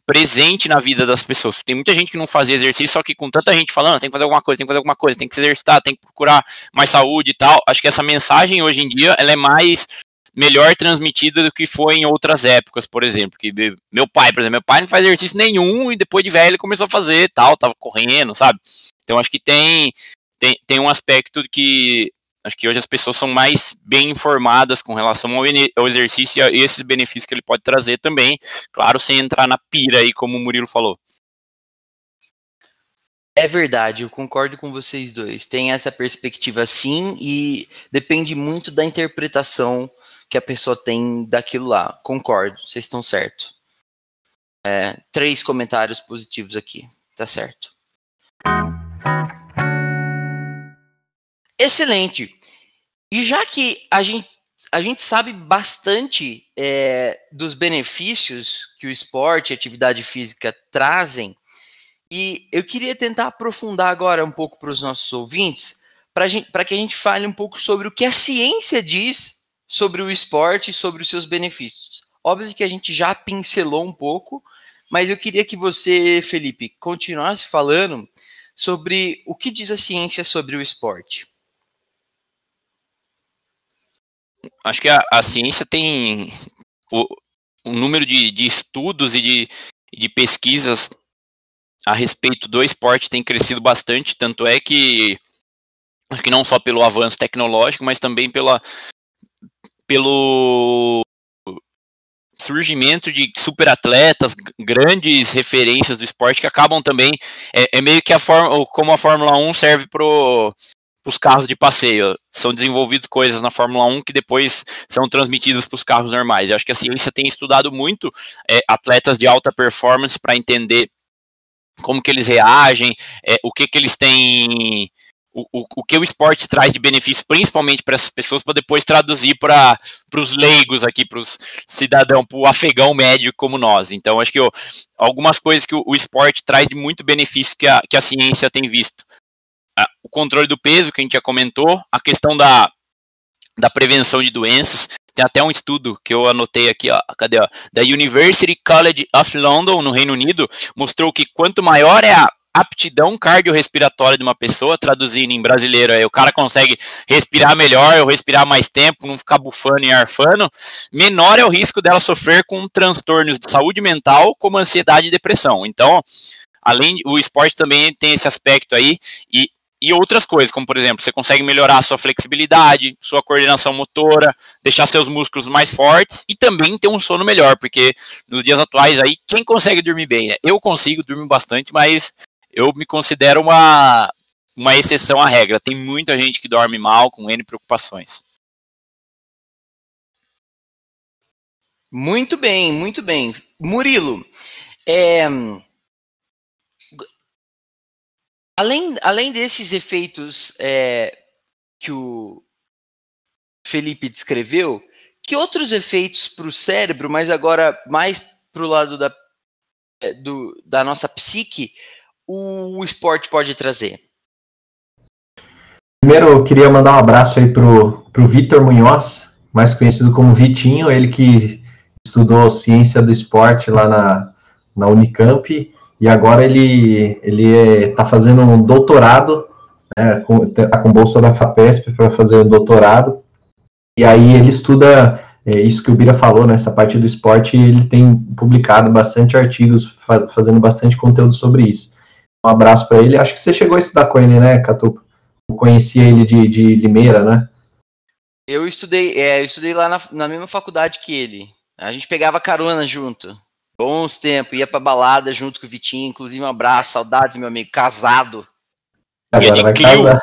presente na vida das pessoas. Tem muita gente que não fazia exercício, só que com tanta gente falando, tem que fazer alguma coisa, tem que fazer alguma coisa, tem que se exercitar, tem que procurar mais saúde e tal. Acho que essa mensagem hoje em dia ela é mais melhor transmitida do que foi em outras épocas, por exemplo. Que meu pai, por exemplo, meu pai não faz exercício nenhum e depois de velho ele começou a fazer tal, tava correndo, sabe? Então acho que tem tem, tem um aspecto que Acho que hoje as pessoas são mais bem informadas com relação ao, ao exercício e esses benefícios que ele pode trazer também, claro, sem entrar na pira aí, como o Murilo falou. É verdade, eu concordo com vocês dois. Tem essa perspectiva sim, e depende muito da interpretação que a pessoa tem daquilo lá. Concordo, vocês estão certos. É, três comentários positivos aqui, tá certo. Excelente. E já que a gente, a gente sabe bastante é, dos benefícios que o esporte e atividade física trazem, e eu queria tentar aprofundar agora um pouco para os nossos ouvintes, para que a gente fale um pouco sobre o que a ciência diz sobre o esporte e sobre os seus benefícios. Óbvio que a gente já pincelou um pouco, mas eu queria que você, Felipe, continuasse falando sobre o que diz a ciência sobre o esporte. acho que a, a ciência tem o, o número de, de estudos e de, de pesquisas a respeito do esporte tem crescido bastante, tanto é que acho que não só pelo avanço tecnológico, mas também pela, pelo surgimento de superatletas, grandes referências do esporte que acabam também é, é meio que a forma como a Fórmula 1 serve pro os carros de passeio. São desenvolvidas coisas na Fórmula 1 que depois são transmitidas para os carros normais. Eu acho que a ciência tem estudado muito é, atletas de alta performance para entender como que eles reagem, é, o que que eles têm, o, o, que o esporte traz de benefício, principalmente para essas pessoas, para depois traduzir para os leigos aqui, para os cidadãos, para o afegão médio como nós. Então, acho que ó, algumas coisas que o, o, esporte traz de muito benefício que a, que a ciência tem visto o controle do peso, que a gente já comentou, a questão da, da prevenção de doenças. Tem até um estudo que eu anotei aqui, ó, cadê, ó, da University College of London, no Reino Unido, mostrou que quanto maior é a, aptidão cardiorrespiratória de uma pessoa, traduzindo em brasileiro, aí o cara consegue respirar melhor, ou respirar mais tempo, não ficar bufando e arfando, menor é o risco dela sofrer com transtornos de saúde mental, como ansiedade e depressão. Então, além o esporte também tem esse aspecto aí e e outras coisas, como por exemplo, você consegue melhorar a sua flexibilidade, sua coordenação motora, deixar seus músculos mais fortes e também ter um sono melhor, porque nos dias atuais aí, quem consegue dormir bem? Né? Eu consigo dormir bastante, mas eu me considero uma, uma exceção à regra. Tem muita gente que dorme mal com N preocupações. Muito bem, muito bem. Murilo, é, Além, além desses efeitos é, que o Felipe descreveu, que outros efeitos para o cérebro, mas agora mais para o lado da, é, do, da nossa psique, o, esporte pode trazer? Primeiro, eu queria mandar um abraço aí pro, pro Vitor Munhoz, mais conhecido como Vitinho, ele que estudou ciência do esporte lá na, na Unicamp e agora ele ele está fazendo um doutorado, né, com, tá com bolsa da FAPESP para fazer um doutorado, e aí ele estuda é, isso que o Bira falou, nessa né, parte do esporte, ele tem publicado bastante artigos, fa fazendo bastante conteúdo sobre isso. Um abraço para ele, acho que você chegou a estudar com ele, né, Catu? Eu conhecia ele de, de Limeira, né? Eu estudei, é, eu estudei lá na, na mesma faculdade que ele. A gente pegava carona junto. Bons tempos, ia pra balada junto com o Vitinho, inclusive um abraço, saudades, meu amigo, casado. Agora vai casar.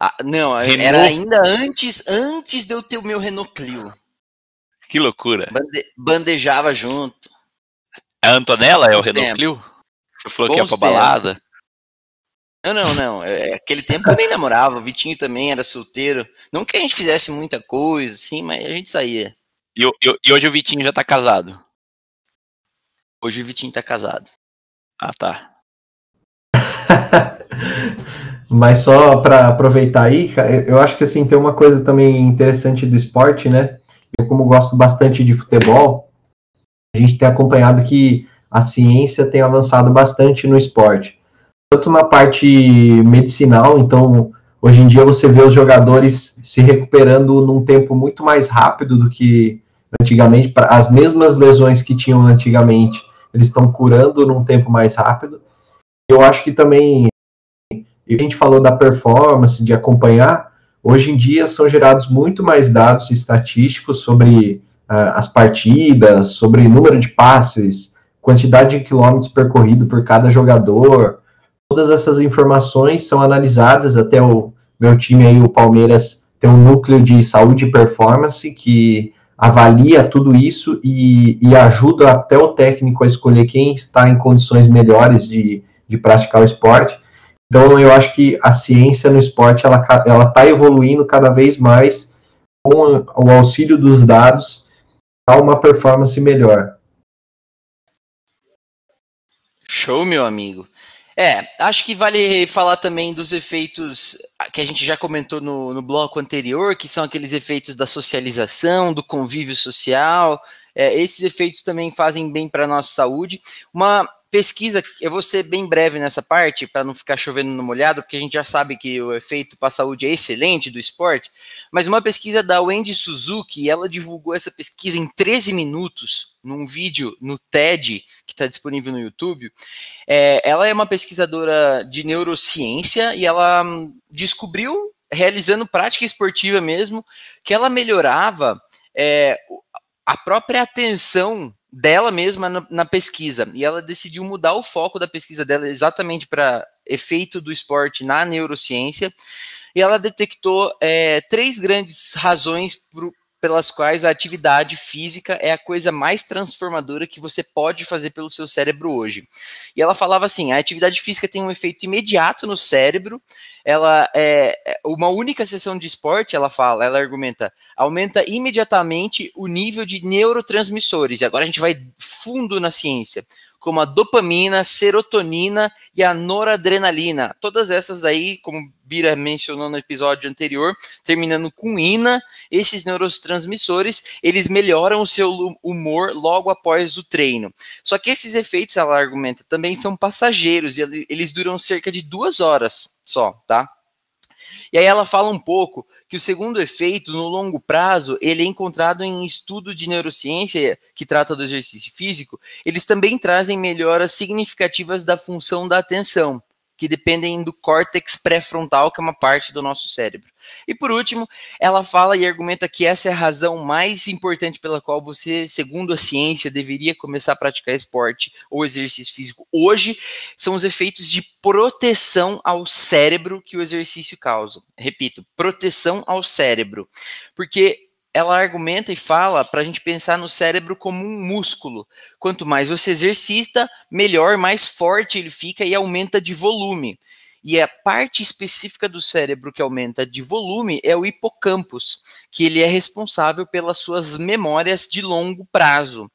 Ah, não, Renault. era ainda antes, antes de eu ter o meu Renault Clio. Que loucura. Bande, bandejava junto. A Antonella é o Renault tempos. Clio? Você falou Bons que ia pra balada. Não, não, não. É, aquele tempo eu nem namorava, o Vitinho também era solteiro. Não que a gente fizesse muita coisa, assim, mas a gente saía. E, e, e, hoje o Vitinho já tá casado? Hoje o Vitinho tá casado. Ah, tá. Mas só para aproveitar aí, eu acho que assim tem uma coisa também interessante do esporte, né? Eu como gosto bastante de futebol, a gente tem acompanhado que a ciência tem avançado bastante no esporte, tanto na parte medicinal, então Hoje em dia você vê os jogadores se recuperando num tempo muito mais rápido do que antigamente. As mesmas lesões que tinham antigamente, eles estão curando num tempo mais rápido. Eu acho que também, a gente falou da performance, de acompanhar, hoje em dia são gerados muito mais dados estatísticos sobre uh, as partidas, sobre número de passes, quantidade de quilômetros percorrido por cada jogador, Todas essas informações são analisadas até o meu time aí, o Palmeiras, tem um núcleo de saúde e performance que avalia tudo isso e, e ajuda até o técnico a escolher quem está em condições melhores de, de praticar o esporte. Então, eu acho que a ciência no esporte ela está evoluindo cada vez mais com o auxílio dos dados a uma performance melhor. Show, meu amigo. É, acho que vale falar também dos efeitos que a gente já comentou no, no bloco anterior, que são aqueles efeitos da socialização, do convívio social. É, esses efeitos também fazem bem para a nossa saúde. Uma pesquisa, eu vou ser bem breve nessa parte, para não ficar chovendo no molhado, porque a gente já sabe que o efeito para a saúde é excelente do esporte, mas uma pesquisa da Wendy Suzuki, ela divulgou essa pesquisa em 13 minutos, num vídeo no TED, que está disponível no YouTube. É, ela é uma pesquisadora de neurociência e ela hum, descobriu, realizando prática esportiva mesmo, que ela melhorava é, a própria atenção dela mesma na, na, pesquisa. E ela decidiu mudar o foco da pesquisa dela exatamente para efeito do esporte na neurociência. E ela detectou é, três grandes razões pelas quais a atividade física é a coisa mais transformadora que você pode fazer pelo seu cérebro hoje. E ela falava assim: a atividade física tem um efeito imediato no cérebro. Ela é, é uma única sessão de esporte, ela fala, ela argumenta, aumenta imediatamente o nível de neurotransmissores. E agora a gente vai fundo na ciência. Como a dopamina, serotonina e a noradrenalina. Todas essas aí, como Bira mencionou no episódio anterior, terminando com ina, esses neurotransmissores, eles melhoram o seu humor logo após o treino. Só que esses efeitos, ela argumenta, também são passageiros e eles duram cerca de duas horas só, tá? E aí ela fala um pouco que o segundo efeito, no longo prazo, ele é encontrado em estudo de neurociência que trata do exercício físico, eles também trazem melhoras significativas da função da atenção que dependem do córtex pré-frontal, que é uma parte do nosso cérebro. E por último, ela fala e argumenta que essa é a razão mais importante pela qual você, segundo a ciência, deveria começar a praticar esporte ou exercício físico hoje, são os efeitos de proteção ao cérebro que o exercício causa. Repito, proteção ao cérebro. Porque ela argumenta e fala para a gente pensar no cérebro como um músculo. Quanto mais você exercita, melhor, mais forte ele fica e aumenta de volume. E a parte específica do cérebro que aumenta de volume é o hippocampus, que ele é responsável pelas suas memórias de longo prazo.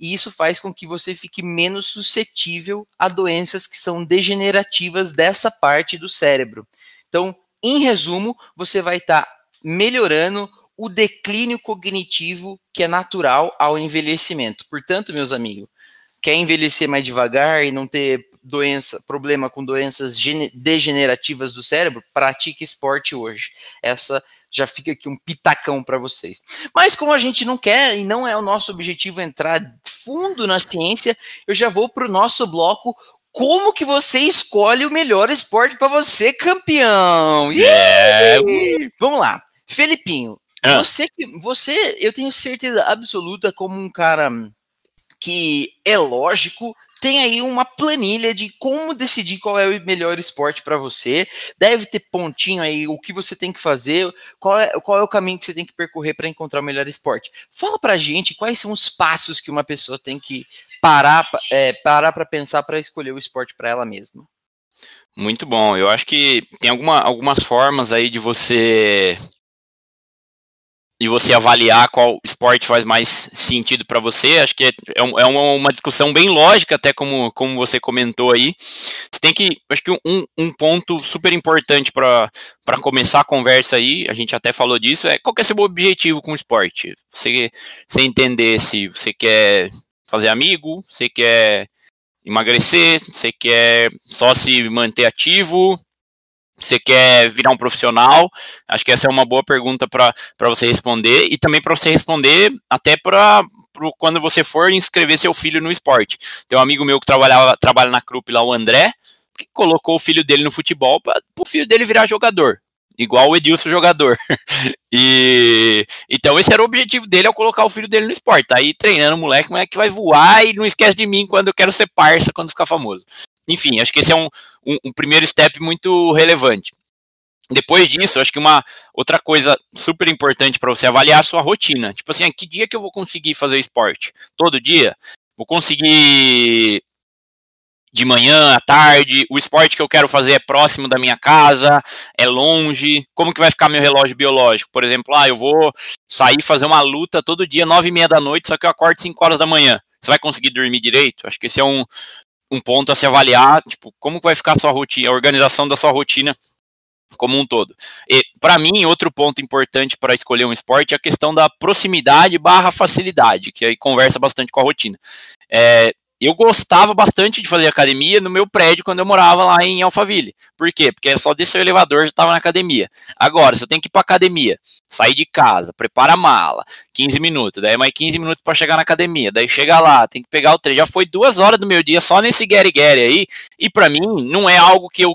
E isso faz com que você fique menos suscetível a doenças que são degenerativas dessa parte do cérebro. Então, em resumo, você vai estar tá melhorando o declínio cognitivo que é natural ao envelhecimento. Portanto, meus amigos, quer envelhecer mais devagar e não ter doença, problema com doenças degenerativas do cérebro, pratique esporte hoje. Essa já fica aqui um pitacão para vocês. Mas como a gente não quer e não é o nosso objetivo entrar fundo na ciência, eu já vou para o nosso bloco como que você escolhe o melhor esporte para você, campeão? Yeah! Vamos lá. Felipinho, ah. Você, você, eu tenho certeza absoluta, como um cara que é lógico, tem aí uma planilha de como decidir qual é o melhor esporte para você. Deve ter pontinho aí o que você tem que fazer, qual é, qual é o caminho que você tem que percorrer para encontrar o melhor esporte. Fala para gente quais são os passos que uma pessoa tem que parar é, parar para pensar para escolher o esporte para ela mesma. Muito bom. Eu acho que tem alguma, algumas formas aí de você e você avaliar qual esporte faz mais sentido para você. Acho que é, é, é uma discussão bem lógica, até como, como você comentou aí. Você tem que, acho que um, um ponto super importante para começar a conversa aí, a gente até falou disso, é qual que é seu objetivo com o esporte? Você, você entender se você quer fazer amigo, você quer emagrecer, você quer só se manter ativo, você quer virar um profissional? Acho que essa é uma boa pergunta para você responder e também para você responder até para quando você for inscrever seu filho no esporte. Tem um amigo meu que trabalhava, trabalha na Krupp lá, o André, que colocou o filho dele no futebol para o filho dele virar jogador. Igual o Edilson jogador. e então esse era o objetivo dele ao colocar o filho dele no esporte. Tá aí treinando o moleque, o moleque vai voar e não esquece de mim quando eu quero ser parça, quando ficar famoso. Enfim, acho que esse é um, um, um primeiro step muito relevante. Depois disso, acho que uma outra coisa super importante para você avaliar a sua rotina. Tipo assim, que dia que eu vou conseguir fazer esporte? Todo dia? Vou conseguir de manhã, à tarde, o esporte que eu quero fazer é próximo da minha casa, é longe, como que vai ficar meu relógio biológico? Por exemplo, ah, eu vou sair fazer uma luta todo dia, nove e meia da noite, só que eu acordo cinco horas da manhã. Você vai conseguir dormir direito? Acho que esse é um, um ponto a se avaliar, tipo, como vai ficar a sua rotina, a organização da sua rotina como um todo. E para mim, outro ponto importante para escolher um esporte é a questão da proximidade barra facilidade, que aí conversa bastante com a rotina. É, eu gostava bastante de fazer academia no meu prédio quando eu morava lá em Alphaville. Por quê? Porque é só descer o elevador já estava na academia. Agora, você tem que ir para academia, sair de casa, prepara a mala, 15 minutos, daí mais 15 minutos para chegar na academia, daí chega lá, tem que pegar o trem. Já foi duas horas do meu dia só nesse Gary Gary aí, e para mim não é algo que eu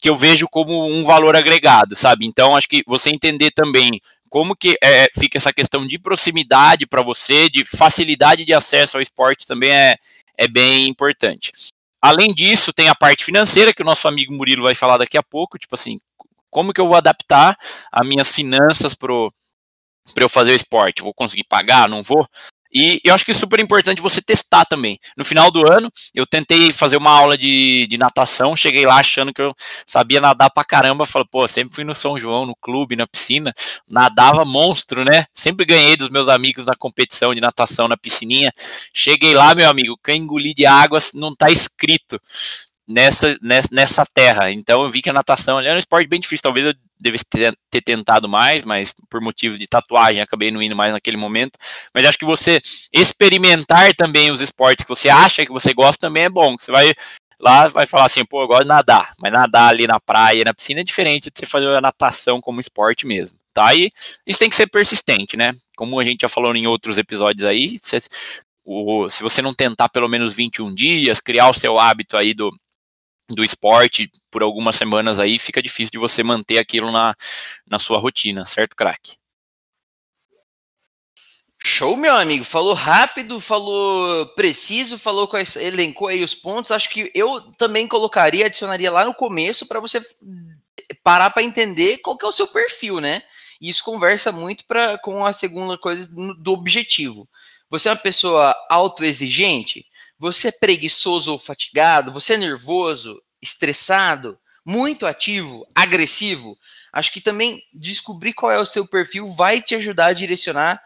que eu vejo como um valor agregado, sabe? Então, acho que você entender também como que é, fica essa questão de proximidade para você, de facilidade de acesso ao esporte também é, é bem importante. Além disso, tem a parte financeira, que o nosso amigo Murilo vai falar daqui a pouco, tipo assim, como que eu vou adaptar as minhas finanças para eu fazer o esporte? Vou conseguir pagar? Não vou? E eu acho que é super importante você testar também. No final do ano, eu tentei fazer uma aula de, de natação, cheguei lá achando que eu sabia nadar pra caramba. Falei, pô, sempre fui no São João, no clube, na piscina, nadava monstro, né? Sempre ganhei dos meus amigos na competição de natação na piscininha. Cheguei lá, meu amigo, quem engolir de água não tá escrito nessa, nessa, nessa terra. Então eu vi que a natação era um esporte bem difícil. Talvez eu devesse ter, ter, tentado mais, mas por motivo de tatuagem acabei não indo mais naquele momento. Mas acho que você experimentar também os esportes que você acha que você gosta também é bom. Você vai lá vai falar assim, pô, eu gosto de nadar, mas nadar ali na praia, na piscina é diferente de você fazer a natação como esporte mesmo, tá? E isso tem que ser persistente, né? Como a gente já falou em outros episódios aí, se, o, se você não tentar pelo menos 21 dias, criar o seu hábito aí do, do esporte por algumas semanas aí, fica difícil de você manter aquilo na, na sua rotina, certo, craque? Show, meu amigo. Falou rápido, falou preciso, falou quais, elencou aí os pontos. Acho que eu também colocaria, adicionaria lá no começo para você parar para entender qual que é o seu perfil, né? E isso conversa muito pra, com a segunda coisa do objetivo. Você é uma pessoa autoexigente? Você é preguiçoso ou fatigado? Você é nervoso, estressado, muito ativo, agressivo? Acho que também descobrir qual é o seu perfil vai te ajudar a direcionar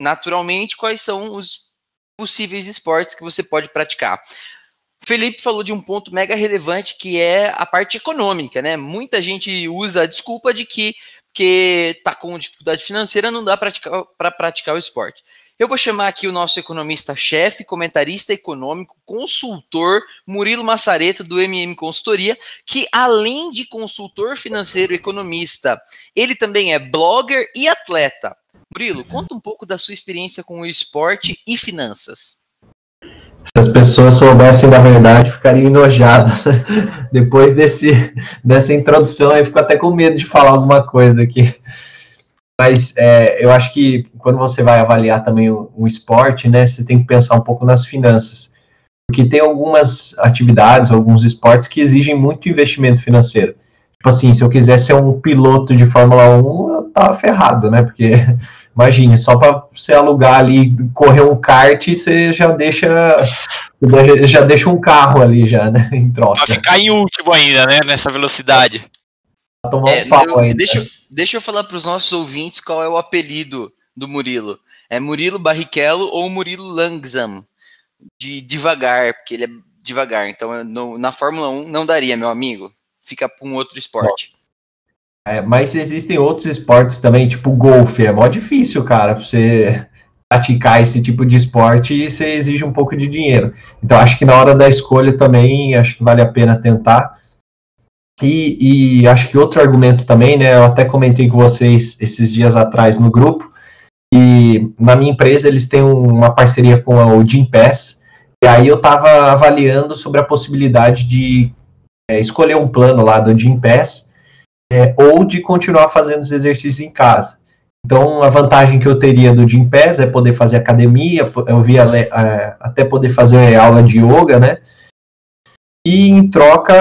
naturalmente quais são os possíveis esportes que você pode praticar. Felipe falou de um ponto mega relevante que é a parte econômica, né? Muita gente usa a desculpa de que porque tá com dificuldade financeira não dá para praticar, praticar o esporte. Eu vou chamar aqui o nosso economista-chefe, comentarista econômico, consultor Murilo Massareto, do MM Consultoria, que além de consultor financeiro e economista, ele também é blogger e atleta. Murilo, conta um pouco da sua experiência com o esporte e finanças. Se as pessoas soubessem da verdade, ficariam enojadas. Depois desse, dessa introdução, eu fico até com medo de falar alguma coisa aqui. Mas é, eu acho que quando você vai avaliar também o, o, esporte, né, você tem que pensar um pouco nas finanças. Porque tem algumas atividades, alguns esportes que exigem muito investimento financeiro. Tipo assim, se eu quiser ser um piloto de Fórmula 1, eu tava ferrado, né? Porque, imagine, só para você alugar ali, correr um kart, você já deixa. Já deixa um carro ali já, né? Em troca. Pra ficar em último ainda, né? Nessa velocidade. Tomar é, um pau eu, ainda. Deixa, deixa eu falar para os nossos ouvintes qual é o apelido do Murilo. É Murilo Barrichello ou Murilo Langsam? De devagar, porque ele é devagar. Então, no, na Fórmula 1 não daria, meu amigo. Fica para um outro esporte. É, mas existem outros esportes também, tipo golfe. É mó difícil, cara, pra você praticar esse tipo de esporte e você exige um pouco de dinheiro. Então, acho que na hora da escolha também, acho que vale a pena tentar. E, e, acho que outro argumento também, né? Eu até comentei com vocês esses dias atrás no grupo. E na minha empresa eles têm uma parceria com o Gym Pass. E aí eu estava avaliando sobre a possibilidade de é, escolher um plano lá do Gym Pass é, ou de continuar fazendo os exercícios em casa. Então, a vantagem que eu teria do Gym Pass é poder fazer academia, eu via até poder fazer aula de yoga, né? E em troca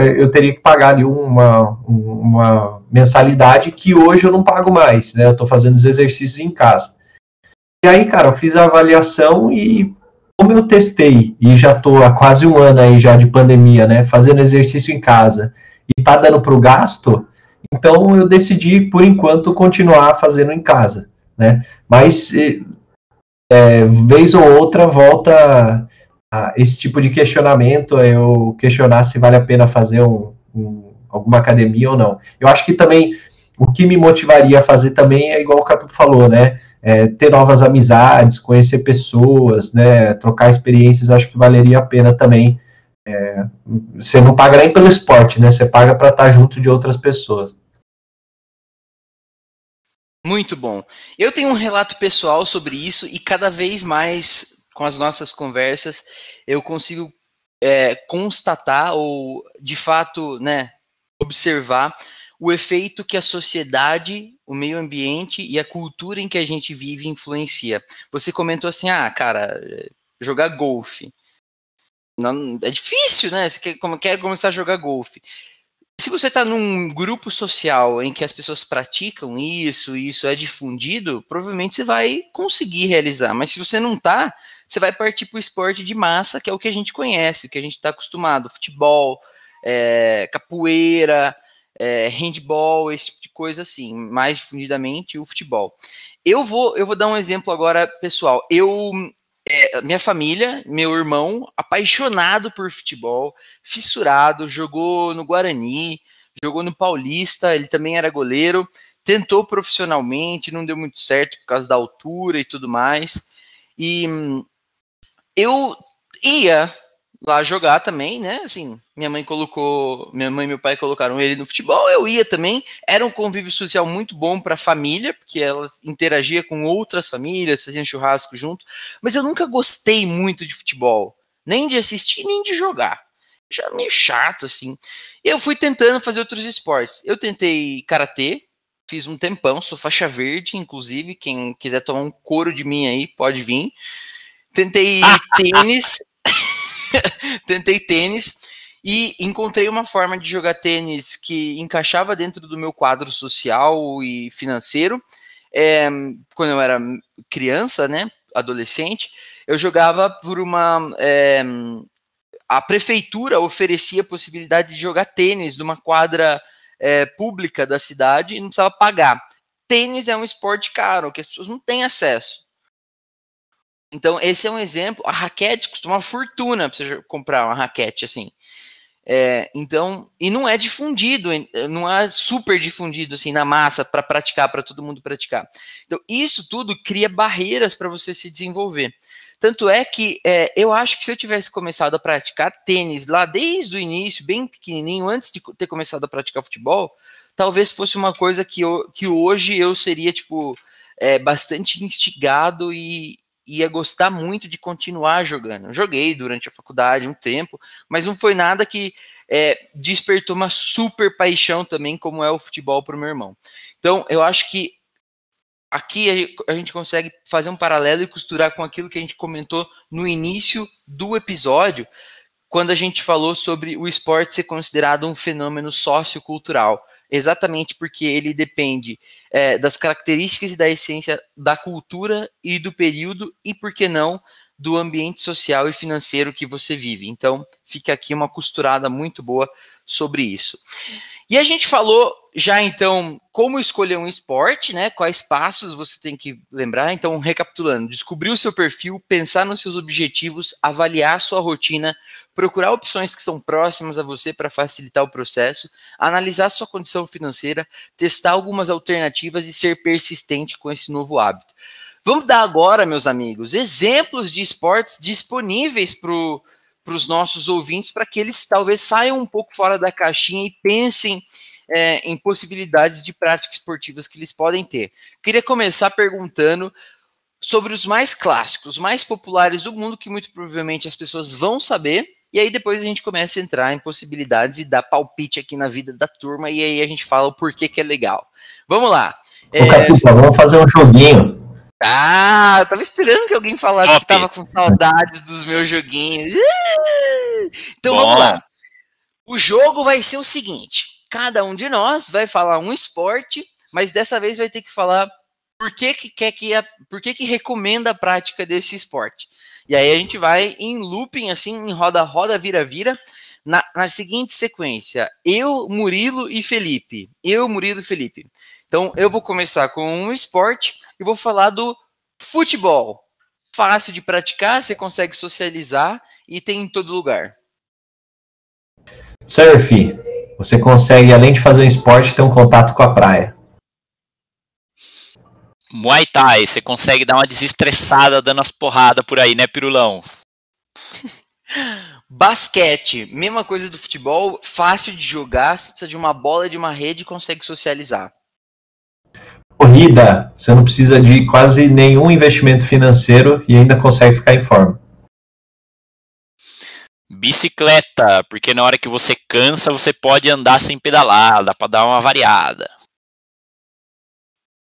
eh, eu teria que pagar ali uma, uma mensalidade que hoje eu não pago mais, né? Eu estou fazendo os exercícios em casa. E aí, cara, eu fiz a avaliação e como eu testei e já estou há quase um ano aí já de pandemia, né? Fazendo exercício em casa e tá dando para o gasto, então eu decidi por enquanto continuar fazendo em casa, né? Mas é, vez ou outra volta esse tipo de questionamento, eu questionar se vale a pena fazer um, um, alguma academia ou não. Eu acho que também o que me motivaria a fazer também é igual o Catu falou, né? É, ter novas amizades, conhecer pessoas, né? Trocar experiências, acho que valeria a pena também. É, você não paga nem pelo esporte, né? Você paga para estar junto de outras pessoas. Muito bom. Eu tenho um relato pessoal sobre isso e cada vez mais com as nossas conversas, eu consigo é, constatar ou, de fato, né, observar o efeito que a sociedade, o meio ambiente e a cultura em que a gente vive influencia. Você comentou assim, ah, cara, jogar golfe. Não, é difícil, né? Você quer, quer começar a jogar golfe. Se você está num grupo social em que as pessoas praticam isso, e isso é difundido, provavelmente você vai conseguir realizar. Mas se você não está, você vai partir para o esporte de massa, que é o que a gente conhece, o que a gente está acostumado: futebol, é, capoeira, é, handball, esse tipo de coisa assim, mais difundidamente o futebol. Eu vou, eu vou dar um exemplo agora, pessoal. Eu é, minha família, meu irmão, apaixonado por futebol, fissurado, jogou no Guarani, jogou no Paulista, ele também era goleiro, tentou profissionalmente, não deu muito certo por causa da altura e tudo mais. E hum, eu ia lá jogar também, né? Assim, minha mãe colocou, minha mãe e meu pai colocaram ele no futebol, eu ia também. Era um convívio social muito bom para a família, porque ela interagia com outras famílias, faziam churrasco junto, mas eu nunca gostei muito de futebol, nem de assistir, nem de jogar. Já meio chato assim. E eu fui tentando fazer outros esportes. Eu tentei karatê, fiz um tempão, sou faixa verde, inclusive, quem quiser tomar um couro de mim aí, pode vir. Tentei tênis, tentei tênis e encontrei uma forma de jogar tênis que encaixava dentro do meu quadro social e financeiro. É, quando eu era criança, né, adolescente, eu jogava por uma. É, a prefeitura oferecia a possibilidade de jogar tênis numa quadra é, pública da cidade e não precisava pagar. Tênis é um esporte caro, que as pessoas não têm acesso. Então, esse é um exemplo. A raquete custa uma fortuna para você comprar uma raquete assim. É, então, e não é difundido, não é super difundido assim na massa para praticar, para todo mundo praticar. Então, isso tudo cria barreiras para você se desenvolver. Tanto é que é, eu acho que se eu tivesse começado a praticar tênis lá desde o início, bem pequenininho, antes de ter começado a praticar futebol, talvez fosse uma coisa que, eu, que hoje eu seria, tipo, é, bastante instigado e, ia gostar muito de continuar jogando. joguei durante a faculdade um tempo, mas não foi nada que é, despertou uma super paixão também, como é o futebol para o meu irmão. Então, eu acho que aqui a gente consegue fazer um paralelo e costurar com aquilo que a gente comentou no início do episódio, quando a gente falou sobre o esporte ser considerado um fenômeno sociocultural exatamente porque ele depende é, das características e da essência da cultura e do período, e por que não, do ambiente social e financeiro que você vive. Então, fica aqui uma costurada muito boa sobre isso. E a gente falou já então como escolher um esporte, né? Quais passos você tem que lembrar. Então, recapitulando: descobrir o seu perfil, pensar nos seus objetivos, avaliar sua rotina, procurar opções que são próximas a você para facilitar o processo, analisar sua condição financeira, testar algumas alternativas e ser persistente com esse novo hábito. Vamos dar agora, meus amigos, exemplos de esportes disponíveis para para os nossos ouvintes, para que eles talvez saiam um pouco fora da caixinha e pensem é, em possibilidades de práticas esportivas que eles podem ter. Queria começar perguntando sobre os mais clássicos, os mais populares do mundo, que muito provavelmente as pessoas vão saber, e aí depois a gente começa a entrar em possibilidades e dar palpite aqui na vida da turma, e aí a gente fala o porquê que é legal. Vamos lá. Ô, é... vamos fazer um joguinho. Ah, eu tava esperando que alguém falasse Top. que tava com saudades dos meus joguinhos. Então Bom. vamos lá. O jogo vai ser o seguinte: cada um de nós vai falar um esporte, mas dessa vez vai ter que falar por que, que quer que a, por que, que recomenda a prática desse esporte. E aí a gente vai em looping, assim, em roda, roda, vira, vira, na, na seguinte sequência: eu, Murilo e Felipe. Eu, Murilo e Felipe. Então eu vou começar com um esporte e vou falar do futebol. Fácil de praticar, você consegue socializar e tem em todo lugar. Surf. Você consegue, além de fazer um esporte, ter um contato com a praia. Muay Thai, você consegue dar uma desestressada dando as porradas por aí, né, Pirulão? Basquete, mesma coisa do futebol, fácil de jogar, você precisa de uma bola e de uma rede e consegue socializar corrida, você não precisa de quase nenhum investimento financeiro e ainda consegue ficar em forma. Bicicleta, porque na hora que você cansa, você pode andar sem pedalar, dá para dar uma variada.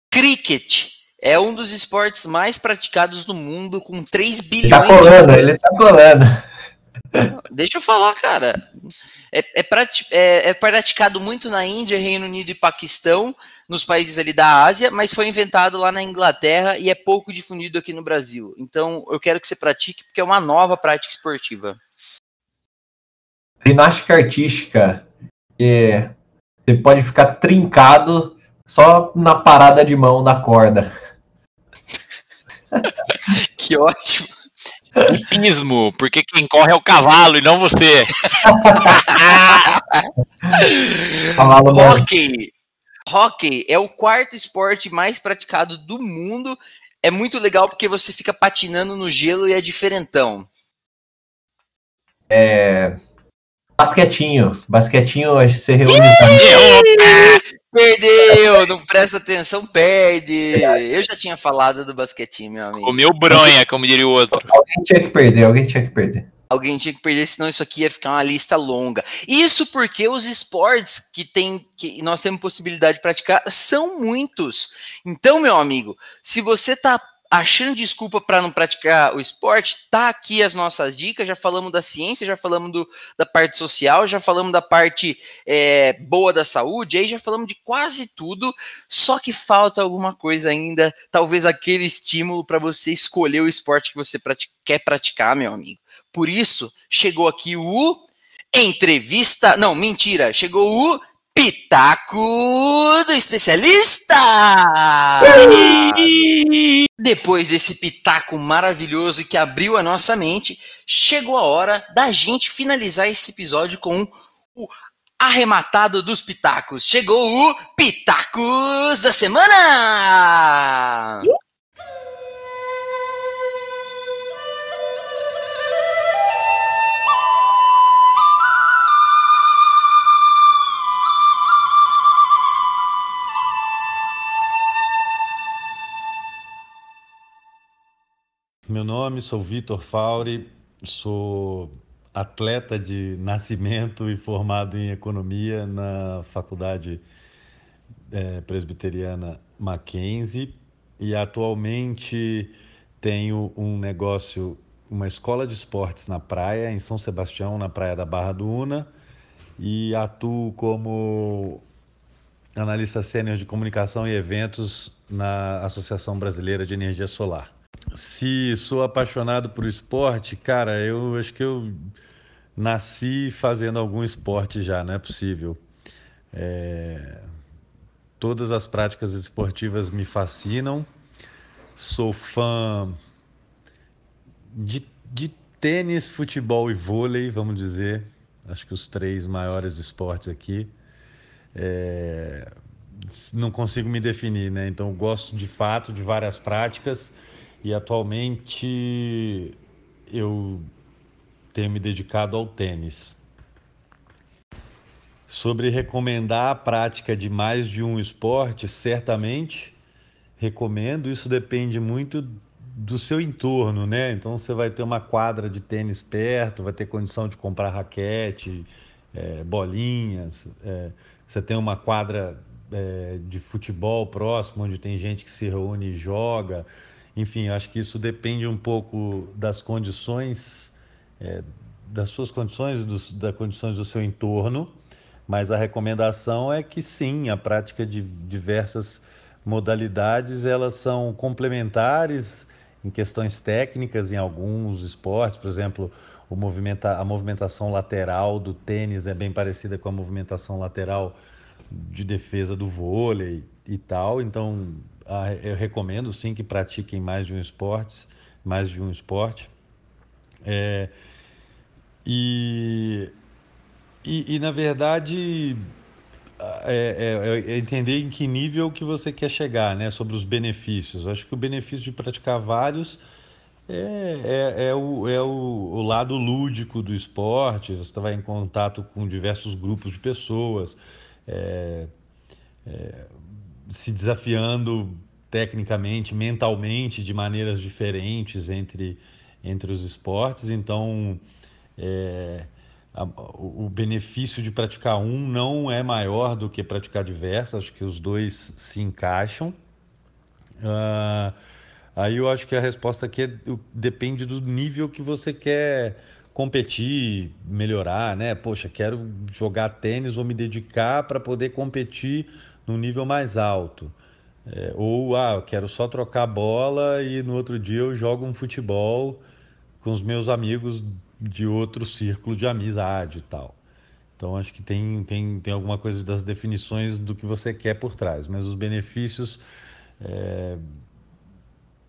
Cricket é um dos esportes mais praticados no mundo, com 3 bilhões tá colando, de ele tá colando. Deixa eu falar, cara. é, é, é, é, praticado muito na Índia, Reino Unido e Paquistão, nos países ali da Ásia, mas foi inventado lá na Inglaterra e é pouco difundido aqui no Brasil. Então, eu quero que você pratique, porque é uma nova prática esportiva. Ginástica artística, é, você pode ficar trincado só na parada de mão na corda. que ótimo. Hipismo, porque quem corre é o cavalo e não você. Hockey. Hockey é o quarto esporte mais praticado do mundo. É muito legal porque você fica patinando no gelo e é diferentão. É. Basquetinho. Basquetinho, você reúne. Perdeu! Não presta atenção, perde. Eu já tinha falado do basquetinho, meu amigo. Comeu bronha, como diria o outro. Alguém tinha que perder, alguém tinha que perder. Alguém tinha que perder, senão isso aqui ia ficar uma lista longa. Isso porque os esportes que, tem, que nós temos possibilidade de praticar são muitos. Então, meu amigo, se você está achando desculpa para não praticar o esporte, tá aqui as nossas dicas. Já falamos da ciência, já falamos do, da parte social, já falamos da parte é, boa da saúde, aí já falamos de quase tudo. Só que falta alguma coisa ainda, talvez aquele estímulo para você escolher o esporte que você quer praticar, meu amigo. Por isso, chegou aqui o entrevista. Não, mentira, chegou o Pitaco do especialista! Depois desse pitaco maravilhoso que abriu a nossa mente, chegou a hora da gente finalizar esse episódio com o arrematado dos pitacos. Chegou o Pitacos da Semana! Nome, sou Vitor Fauri, sou atleta de nascimento e formado em economia na Faculdade é, Presbiteriana Mackenzie e atualmente tenho um negócio, uma escola de esportes na praia, em São Sebastião, na praia da Barra do Una, e atuo como analista sênior de comunicação e eventos na Associação Brasileira de Energia Solar. Se sou apaixonado por esporte, cara, eu acho que eu nasci fazendo algum esporte já, não é possível. É... Todas as práticas esportivas me fascinam. Sou fã de, de tênis, futebol e vôlei, vamos dizer. Acho que os três maiores esportes aqui. É... Não consigo me definir, né? Então, gosto de fato de várias práticas e atualmente eu tenho me dedicado ao tênis. Sobre recomendar a prática de mais de um esporte, certamente recomendo. Isso depende muito do seu entorno, né? Então você vai ter uma quadra de tênis perto, vai ter condição de comprar raquete, é, bolinhas. É, você tem uma quadra é, de futebol próximo, onde tem gente que se reúne e joga. Enfim, acho que isso depende um pouco das condições, é, das suas condições, dos, das condições do seu entorno, mas a recomendação é que sim, a prática de diversas modalidades elas são complementares em questões técnicas em alguns esportes, por exemplo, movimenta, a movimentação lateral do tênis é bem parecida com a movimentação lateral de defesa do vôlei e tal, então eu recomendo sim que pratiquem mais de um esporte, mais de um esporte. É, e, e, e, na verdade é, é, é, entender em que nível que você quer chegar, né? Sobre os benefícios. Eu acho que o benefício de praticar vários é, é, é, o, é o, o, lado lúdico do esporte. Você vai em contato com diversos grupos de pessoas. É, é, se desafiando tecnicamente, mentalmente, de maneiras diferentes entre, entre os esportes. Então, é, a, o benefício de praticar um não é maior do que praticar diversos, acho que os dois se encaixam. Uh, aí eu acho que a resposta aqui é, depende do nível que você quer competir, melhorar, né? Poxa, quero jogar tênis, vou me dedicar para poder competir num nível mais alto. É, ou, ah, quero só trocar bola e no outro dia eu jogo um futebol com os meus amigos de outro círculo de amizade e tal. Então acho que tem, tem, tem alguma coisa das definições do que você quer por trás, mas os benefícios é,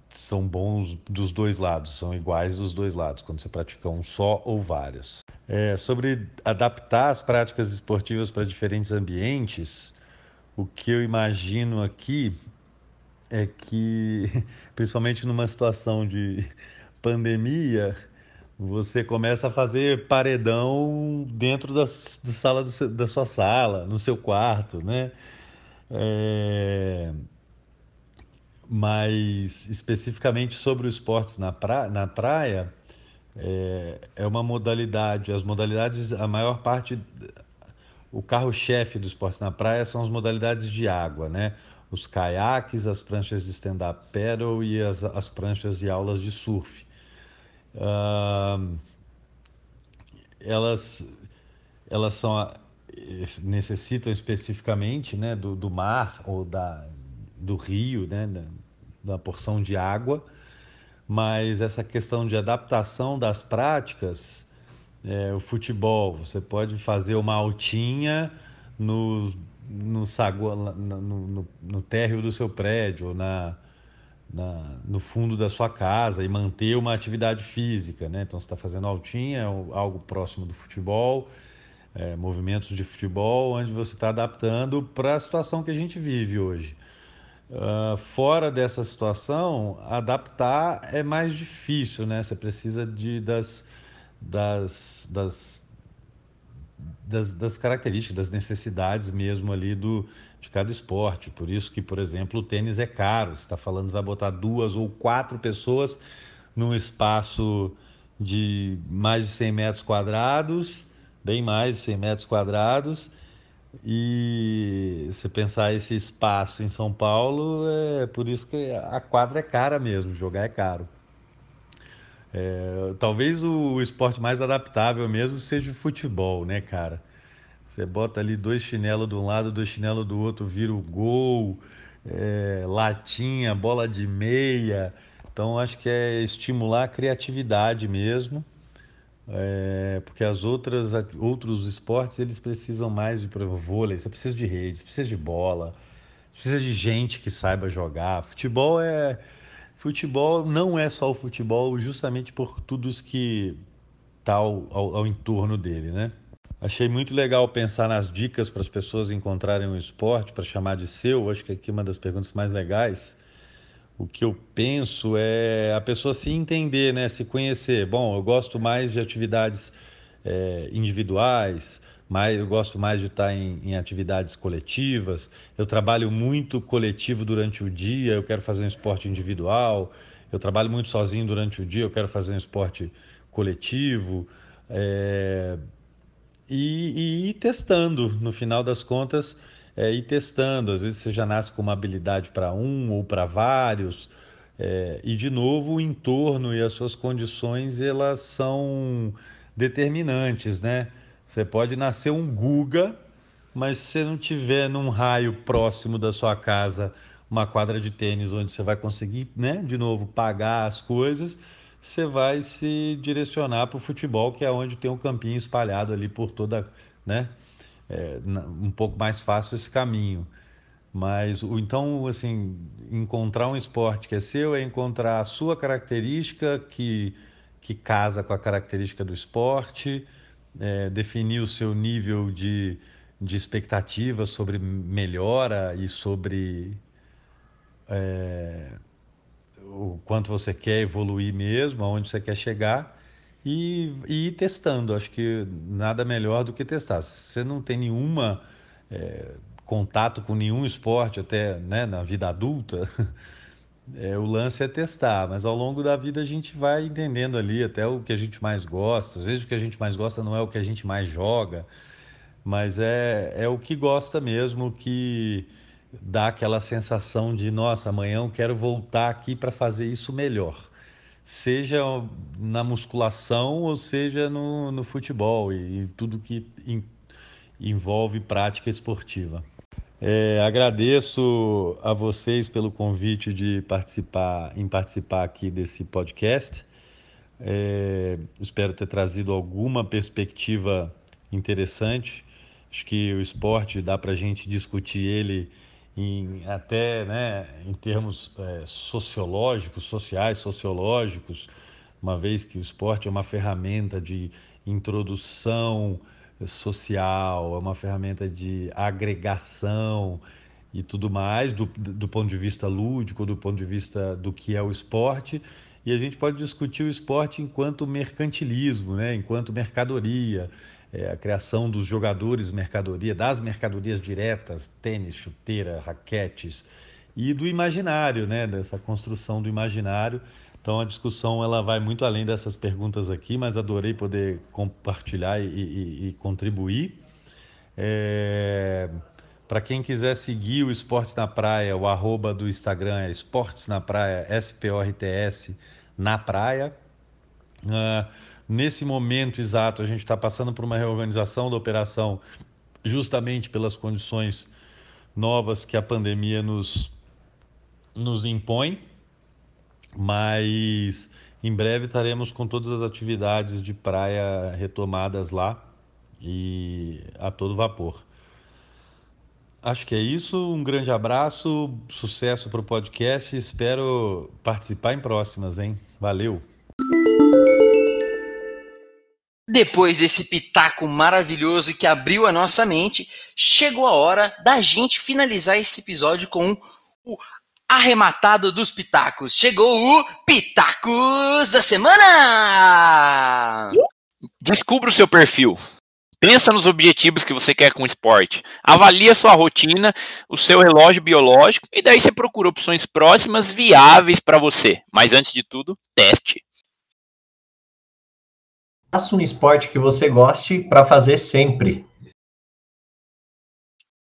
são bons dos dois lados, são iguais dos dois lados, quando você pratica um só ou vários. É, sobre adaptar as práticas esportivas para diferentes ambientes, o que eu imagino aqui é que, principalmente numa situação de pandemia, você começa a fazer paredão dentro da, da sala do da sua sala, no seu quarto, né? É... Mas especificamente sobre os esportes na, pra, na praia, é, é uma modalidade, as modalidades, a maior parte, o carro-chefe do esporte na praia são as modalidades de água, né? Os caiaques, as pranchas de stand-up paddle e as, as pranchas e aulas de surf uh, elas, elas são, necessitam especificamente né, do, do mar ou da, do rio, né, da, da porção de água, mas essa questão de adaptação das práticas, é, o futebol, você pode fazer uma altinha no, no, saguão, no, no, no térreo do seu prédio, na, na, no fundo da sua casa e manter uma atividade física, né? Então você está fazendo altinha, algo próximo do futebol, é, movimentos de futebol, onde você está adaptando para a situação que a gente vive hoje. Uh, fora dessa situação, adaptar é mais difícil, né? Você precisa de, das, das, das, das, das características, das necessidades mesmo ali do, de cada esporte. Por isso que, por exemplo, o tênis é caro. Você está falando vai botar duas ou quatro pessoas num espaço de mais de 100 metros quadrados, bem mais de 100 metros quadrados. E se pensar esse espaço em São Paulo, é por isso que a quadra é cara mesmo, jogar é caro. É, talvez o esporte mais adaptável mesmo seja o futebol, né, cara? Você bota ali dois chinelos de um lado, dois chinelos do outro, vira o gol, é, latinha, bola de meia. Então acho que é estimular a criatividade mesmo, é, porque as outras outros esportes eles precisam mais de vôlei, você precisa de rede, você precisa de bola, precisa de gente que saiba jogar. Futebol é futebol não é só o futebol, justamente por tudo que está ao, ao, ao entorno dele, né? Achei muito legal pensar nas dicas para as pessoas encontrarem um esporte para chamar de seu. Acho que aqui uma das perguntas mais legais. O que eu penso é a pessoa se entender, né? se conhecer. Bom, eu gosto mais de atividades é, individuais, mais, eu gosto mais de estar em, em, atividades coletivas. Eu trabalho muito coletivo durante o dia, eu quero fazer um esporte individual. Eu trabalho muito sozinho durante o dia, eu quero fazer um esporte coletivo. É, e, e ir testando. No final das contas, é, ir testando. Às vezes você já nasce com uma habilidade para um ou para vários. É, e de novo o entorno e as suas condições elas são determinantes, né? Você pode nascer um Guga, mas se você não tiver num raio próximo da sua casa uma quadra de tênis onde você vai conseguir, né, de novo pagar as coisas, você vai se direcionar para o futebol, que é onde tem um campinho espalhado ali por toda, né? É, um pouco mais fácil esse caminho. Mas então, assim, encontrar um esporte que é seu é encontrar a sua característica que, que casa com a característica do esporte, é, definir o seu nível de, de expectativa sobre melhora e sobre é, o quanto você quer evoluir mesmo, aonde você quer chegar e, e ir testando. Acho que nada melhor do que testar. Se você não tem nenhuma é, contato com nenhum esporte até né, na vida adulta, é, o lance é testar. Mas ao longo da vida a gente vai entendendo ali até o que a gente mais gosta. Às vezes o que a gente mais gosta não é o que a gente mais joga, mas é, é o que gosta mesmo, que dá aquela sensação de, nossa, amanhã eu quero voltar aqui para fazer isso melhor. seja na musculação ou seja no, no futebol e, e tudo que in, envolve prática esportiva. É, agradeço a vocês pelo convite de participar em participar aqui desse podcast. É, espero ter trazido alguma perspectiva interessante. Acho que o esporte dá para a gente discutir ele em, até né, em termos é, sociológicos, sociais, sociológicos, uma vez que o esporte é uma ferramenta de introdução social, é uma ferramenta de agregação e tudo mais, do, do ponto de vista lúdico, do ponto de vista do que é o esporte. E a gente pode discutir o esporte enquanto mercantilismo, né? enquanto mercadoria, é, a criação dos jogadores mercadoria, das mercadorias diretas, tênis, chuteira, raquetes, e do imaginário, né? dessa construção do imaginário. Então a discussão ela vai muito além dessas perguntas aqui, mas adorei poder compartilhar e, e, e contribuir. É... Para quem quiser seguir o Esportes na Praia, o arroba do Instagram é Esportes na Praia, S-P-O-R-T-S na praia. Uh, nesse momento exato, a gente está passando por uma reorganização da operação, justamente pelas condições novas que a pandemia nos, nos impõe mas em breve estaremos com todas as atividades de praia retomadas lá e a todo vapor. Acho que é isso. Um grande abraço, sucesso para o podcast. Espero participar em próximas, hein? Valeu! Depois desse pitaco maravilhoso que abriu a nossa mente, chegou a hora da gente finalizar esse episódio com o arrematado dos pitacos. Chegou o Pitacos da Semana! Descubra o seu perfil. Pensa nos objetivos que você quer com o esporte. Avalie a sua rotina, o seu relógio biológico e daí você procura opções próximas viáveis para você. Mas antes de tudo, teste. Faça um esporte que você goste para fazer sempre.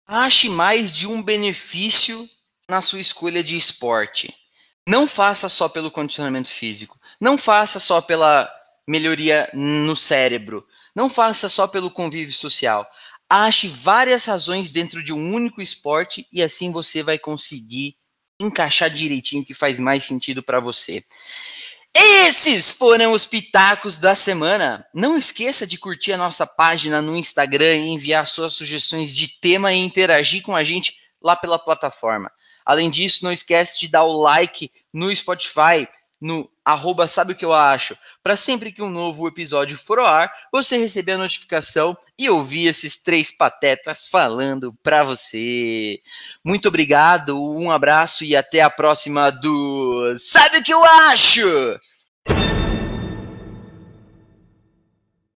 Ache mais de um benefício na sua escolha de esporte. Não faça só pelo condicionamento físico. Não faça só pela melhoria no cérebro. Não faça só pelo convívio social. Ache várias razões dentro de um único esporte e assim você vai conseguir encaixar direitinho o que faz mais sentido para você. Esses foram os pitacos da semana. Não esqueça de curtir a nossa página no Instagram e enviar suas sugestões de tema e interagir com a gente lá pela plataforma. Além disso, não esquece de dar o like no Spotify, no arroba sabe o que eu acho, para sempre que um novo episódio for ao ar, você receber a notificação e ouvir esses três patetas falando para você. Muito obrigado, um abraço e até a próxima do Sabe o que eu acho?